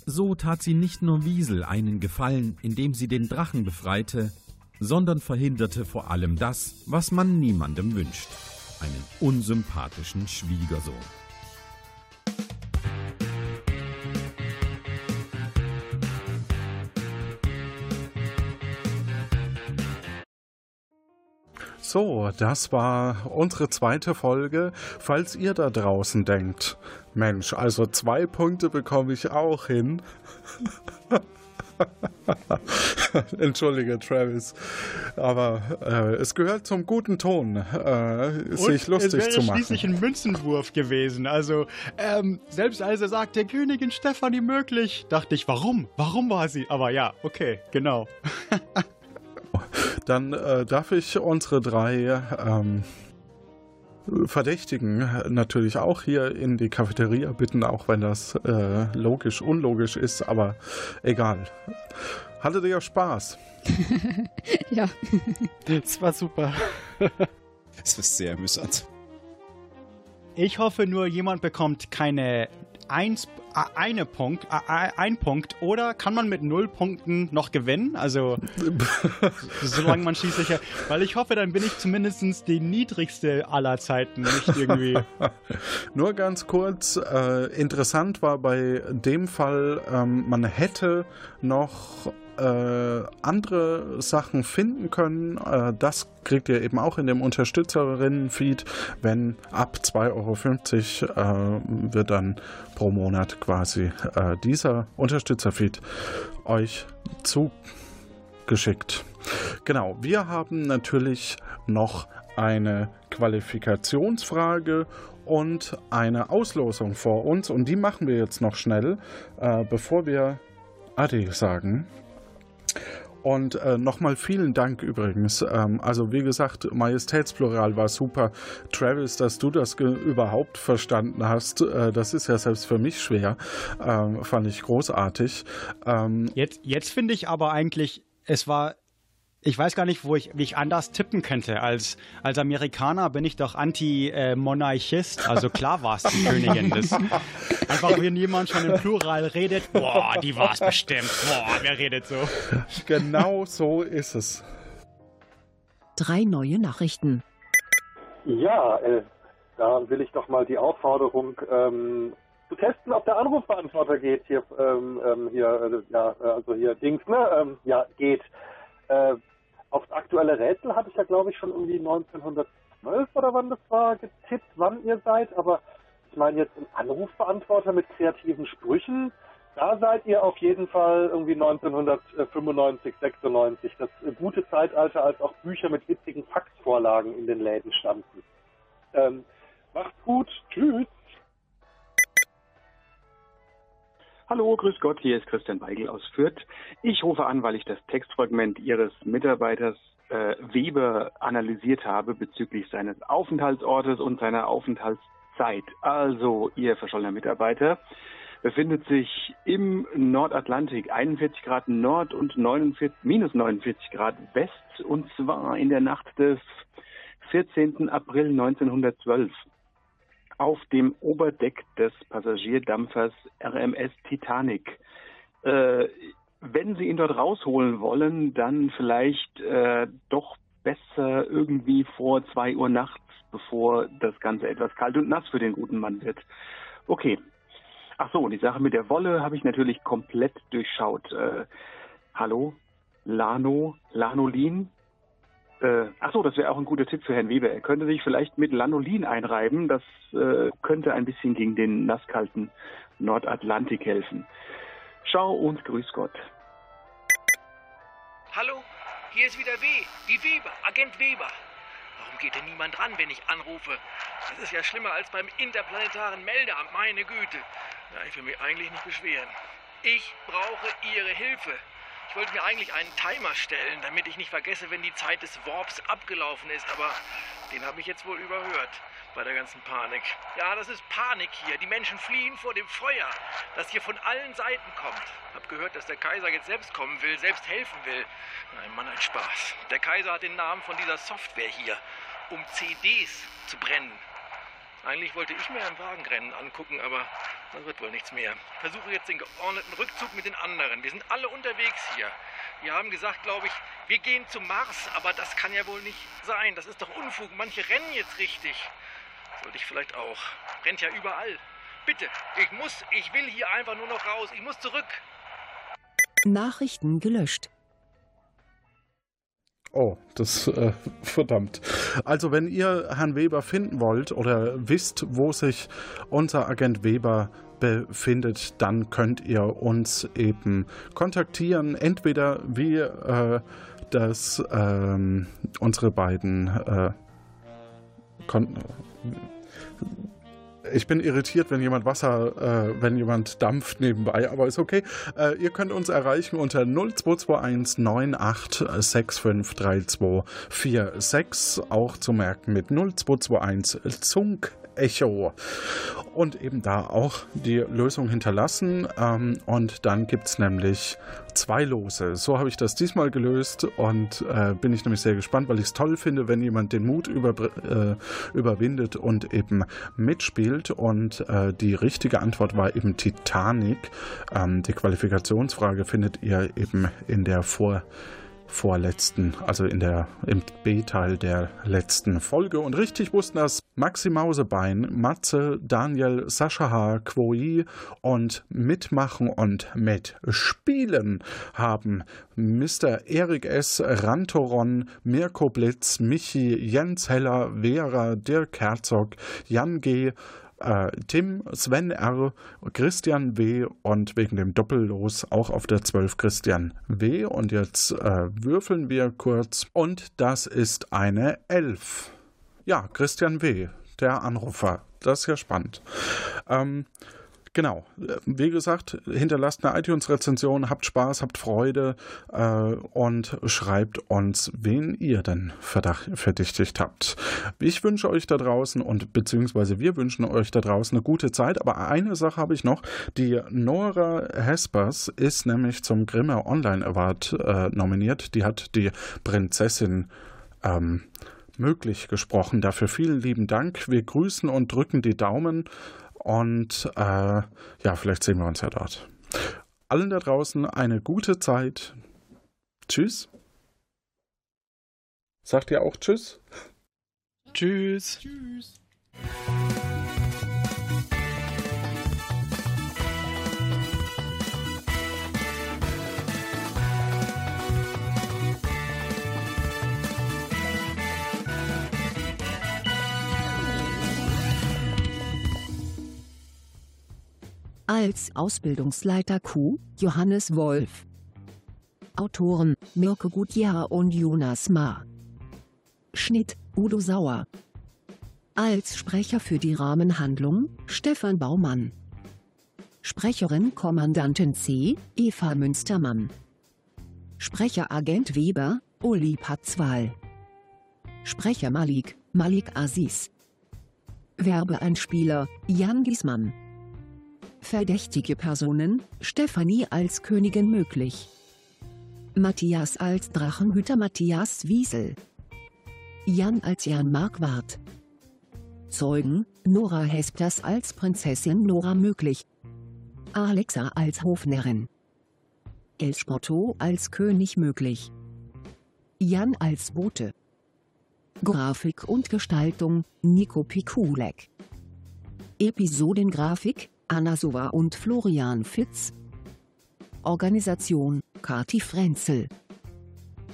So tat sie nicht nur Wiesel einen Gefallen, indem sie den Drachen befreite, sondern verhinderte vor allem das, was man niemandem wünscht, einen unsympathischen Schwiegersohn. So, das war unsere zweite Folge. Falls ihr da draußen denkt, Mensch, also zwei Punkte bekomme ich auch hin. Entschuldige, Travis. Aber äh, es gehört zum guten Ton, äh, sich lustig es wäre zu machen. schließlich ein Münzenwurf gewesen. Also, ähm, selbst als er sagte, Königin Stefanie möglich, dachte ich, warum? Warum war sie? Aber ja, okay, genau. Dann äh, darf ich unsere drei ähm, Verdächtigen natürlich auch hier in die Cafeteria bitten, auch wenn das äh, logisch, unlogisch ist, aber egal. Hattet ihr Spaß? ja. Das war super. Es war sehr amüsant. Ich hoffe nur, jemand bekommt keine eins, eine Punkt, ein Punkt oder kann man mit null Punkten noch gewinnen? Also solange man schließlich, weil ich hoffe, dann bin ich zumindest die niedrigste aller Zeiten, nicht irgendwie. Nur ganz kurz, äh, interessant war bei dem Fall, ähm, man hätte noch äh, andere Sachen finden können. Äh, das kriegt ihr eben auch in dem Unterstützerinnen-Feed. Wenn ab 2,50 Euro äh, wird dann pro Monat quasi äh, dieser Unterstützerfeed euch zugeschickt. Genau, wir haben natürlich noch eine Qualifikationsfrage und eine Auslosung vor uns und die machen wir jetzt noch schnell, äh, bevor wir Adi sagen. Und äh, nochmal vielen Dank übrigens. Ähm, also wie gesagt, Majestätsplural war super. Travis, dass du das überhaupt verstanden hast, äh, das ist ja selbst für mich schwer. Ähm, fand ich großartig. Ähm, jetzt jetzt finde ich aber eigentlich, es war ich weiß gar nicht, wo ich, wie ich anders tippen könnte. Als, als Amerikaner bin ich doch Anti-Monarchist. Also klar war es die Königin. Das, einfach, wenn jemand schon im Plural redet, boah, die war es bestimmt. Boah, wer redet so? Genau so ist es. Drei neue Nachrichten. Ja, äh, da will ich doch mal die Aufforderung ähm, zu testen, ob der Anrufbeantworter geht. Hier, ähm, ähm hier, äh, ja, also hier Dings, ne? Ähm, ja, geht. Äh, aktuelle Rätsel hatte ich ja, glaube ich, schon irgendwie 1912 oder wann das war, getippt, wann ihr seid. Aber ich meine jetzt im Anrufbeantworter mit kreativen Sprüchen, da seid ihr auf jeden Fall irgendwie 1995, 96. Das gute Zeitalter, als auch Bücher mit witzigen Faxvorlagen in den Läden standen. Ähm, macht's gut. Tschüss. Hallo, grüß Gott, hier ist Christian Weigel aus Fürth. Ich rufe an, weil ich das Textfragment Ihres Mitarbeiters äh, Weber analysiert habe bezüglich seines Aufenthaltsortes und seiner Aufenthaltszeit. Also, Ihr verschollener Mitarbeiter befindet sich im Nordatlantik 41 Grad Nord und 49, minus 49 Grad West und zwar in der Nacht des 14. April 1912 auf dem Oberdeck des Passagierdampfers RMS Titanic. Äh, wenn Sie ihn dort rausholen wollen, dann vielleicht äh, doch besser irgendwie vor zwei Uhr nachts, bevor das Ganze etwas kalt und nass für den guten Mann wird. Okay. Ach so, die Sache mit der Wolle habe ich natürlich komplett durchschaut. Äh, hallo? Lano? Lanolin? Äh, achso, das wäre auch ein guter Tipp für Herrn Weber. Er könnte sich vielleicht mit Lanolin einreiben. Das äh, könnte ein bisschen gegen den nasskalten Nordatlantik helfen. Ciao und grüß Gott. Hallo, hier ist wieder W, wie Weber, Agent Weber. Warum geht denn niemand ran, wenn ich anrufe? Das ist ja schlimmer als beim interplanetaren Meldeamt, meine Güte. Ja, ich will mich eigentlich nicht beschweren. Ich brauche Ihre Hilfe. Ich wollte mir eigentlich einen Timer stellen, damit ich nicht vergesse, wenn die Zeit des Warps abgelaufen ist, aber den habe ich jetzt wohl überhört bei der ganzen Panik. Ja, das ist Panik hier. Die Menschen fliehen vor dem Feuer, das hier von allen Seiten kommt. Hab gehört, dass der Kaiser jetzt selbst kommen will, selbst helfen will. Nein, Mann, ein Spaß. Der Kaiser hat den Namen von dieser Software hier, um CDs zu brennen. Eigentlich wollte ich mir ein Wagenrennen angucken, aber das wird wohl nichts mehr. Versuche jetzt den geordneten Rückzug mit den anderen. Wir sind alle unterwegs hier. Wir haben gesagt, glaube ich, wir gehen zum Mars, aber das kann ja wohl nicht sein. Das ist doch Unfug. Manche rennen jetzt richtig. Sollte ich vielleicht auch. Rennt ja überall. Bitte, ich muss, ich will hier einfach nur noch raus. Ich muss zurück. Nachrichten gelöscht. Oh, das äh, verdammt. Also wenn ihr Herrn Weber finden wollt oder wisst, wo sich unser Agent Weber befindet, dann könnt ihr uns eben kontaktieren. Entweder wie äh, das ähm, unsere beiden äh, ich bin irritiert, wenn jemand Wasser, äh, wenn jemand dampft nebenbei, aber ist okay. Äh, ihr könnt uns erreichen unter 0221 98653246, auch zu merken mit 0221 Zunk Echo. Und eben da auch die Lösung hinterlassen. Ähm, und dann gibt es nämlich zwei Lose. So habe ich das diesmal gelöst und äh, bin ich nämlich sehr gespannt, weil ich es toll finde, wenn jemand den Mut über, äh, überwindet und eben mitspielt. Und äh, die richtige Antwort war eben Titanic. Ähm, die Qualifikationsfrage findet ihr eben in der Vor- vorletzten, also in der, im B-Teil der letzten Folge. Und richtig wussten das Maxi Mausebein, Matze, Daniel, Sascha H., Quoi und Mitmachen und Mitspielen haben Mr. Erik S., Rantoron, Mirko Blitz, Michi, Jens Heller, Vera, Dirk Herzog, Jan G., äh, Tim, Sven R., Christian W. und wegen dem Doppellos auch auf der 12 Christian W. Und jetzt äh, würfeln wir kurz und das ist eine 11. Ja, Christian W., der Anrufer. Das ist ja spannend. Ähm, Genau. Wie gesagt, hinterlasst eine iTunes-Rezension, habt Spaß, habt Freude äh, und schreibt uns, wen ihr denn verdächtigt habt. Ich wünsche euch da draußen und beziehungsweise wir wünschen euch da draußen eine gute Zeit. Aber eine Sache habe ich noch. Die Nora Hespers ist nämlich zum Grimme Online Award äh, nominiert. Die hat die Prinzessin ähm, möglich gesprochen. Dafür vielen lieben Dank. Wir grüßen und drücken die Daumen. Und äh, ja, vielleicht sehen wir uns ja dort. Allen da draußen eine gute Zeit. Tschüss. Sagt ihr auch Tschüss? Tschüss. Tschüss. Als Ausbildungsleiter Q. Johannes Wolf. Autoren Mirko Gutjahr und Jonas Ma. Schnitt Udo Sauer. Als Sprecher für die Rahmenhandlung Stefan Baumann. Sprecherin Kommandantin C. Eva Münstermann. Sprecher Agent Weber Uli Patzwal. Sprecher Malik Malik Aziz. Werbeeinspieler Jan Giesmann. Verdächtige Personen Stefanie als Königin möglich. Matthias als Drachenhüter Matthias Wiesel. Jan als Jan Marquardt. Zeugen, Nora Hespers als Prinzessin Nora möglich. Alexa als Hofnärrin. El Spotto als König möglich. Jan als Bote. Grafik und Gestaltung, Nico Pikulek. Episodengrafik, Anna Sova und Florian Fitz. Organisation, Kati Frenzel.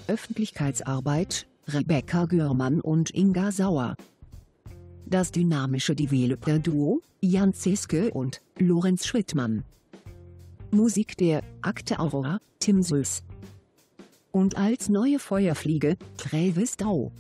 Öffentlichkeitsarbeit, Rebecca Görmann und Inga Sauer. Das dynamische Developer-Duo, Jan Zeske und Lorenz Schwittmann. Musik der Akte Aurora, Tim Süß. Und als neue Feuerfliege, Travis Dau.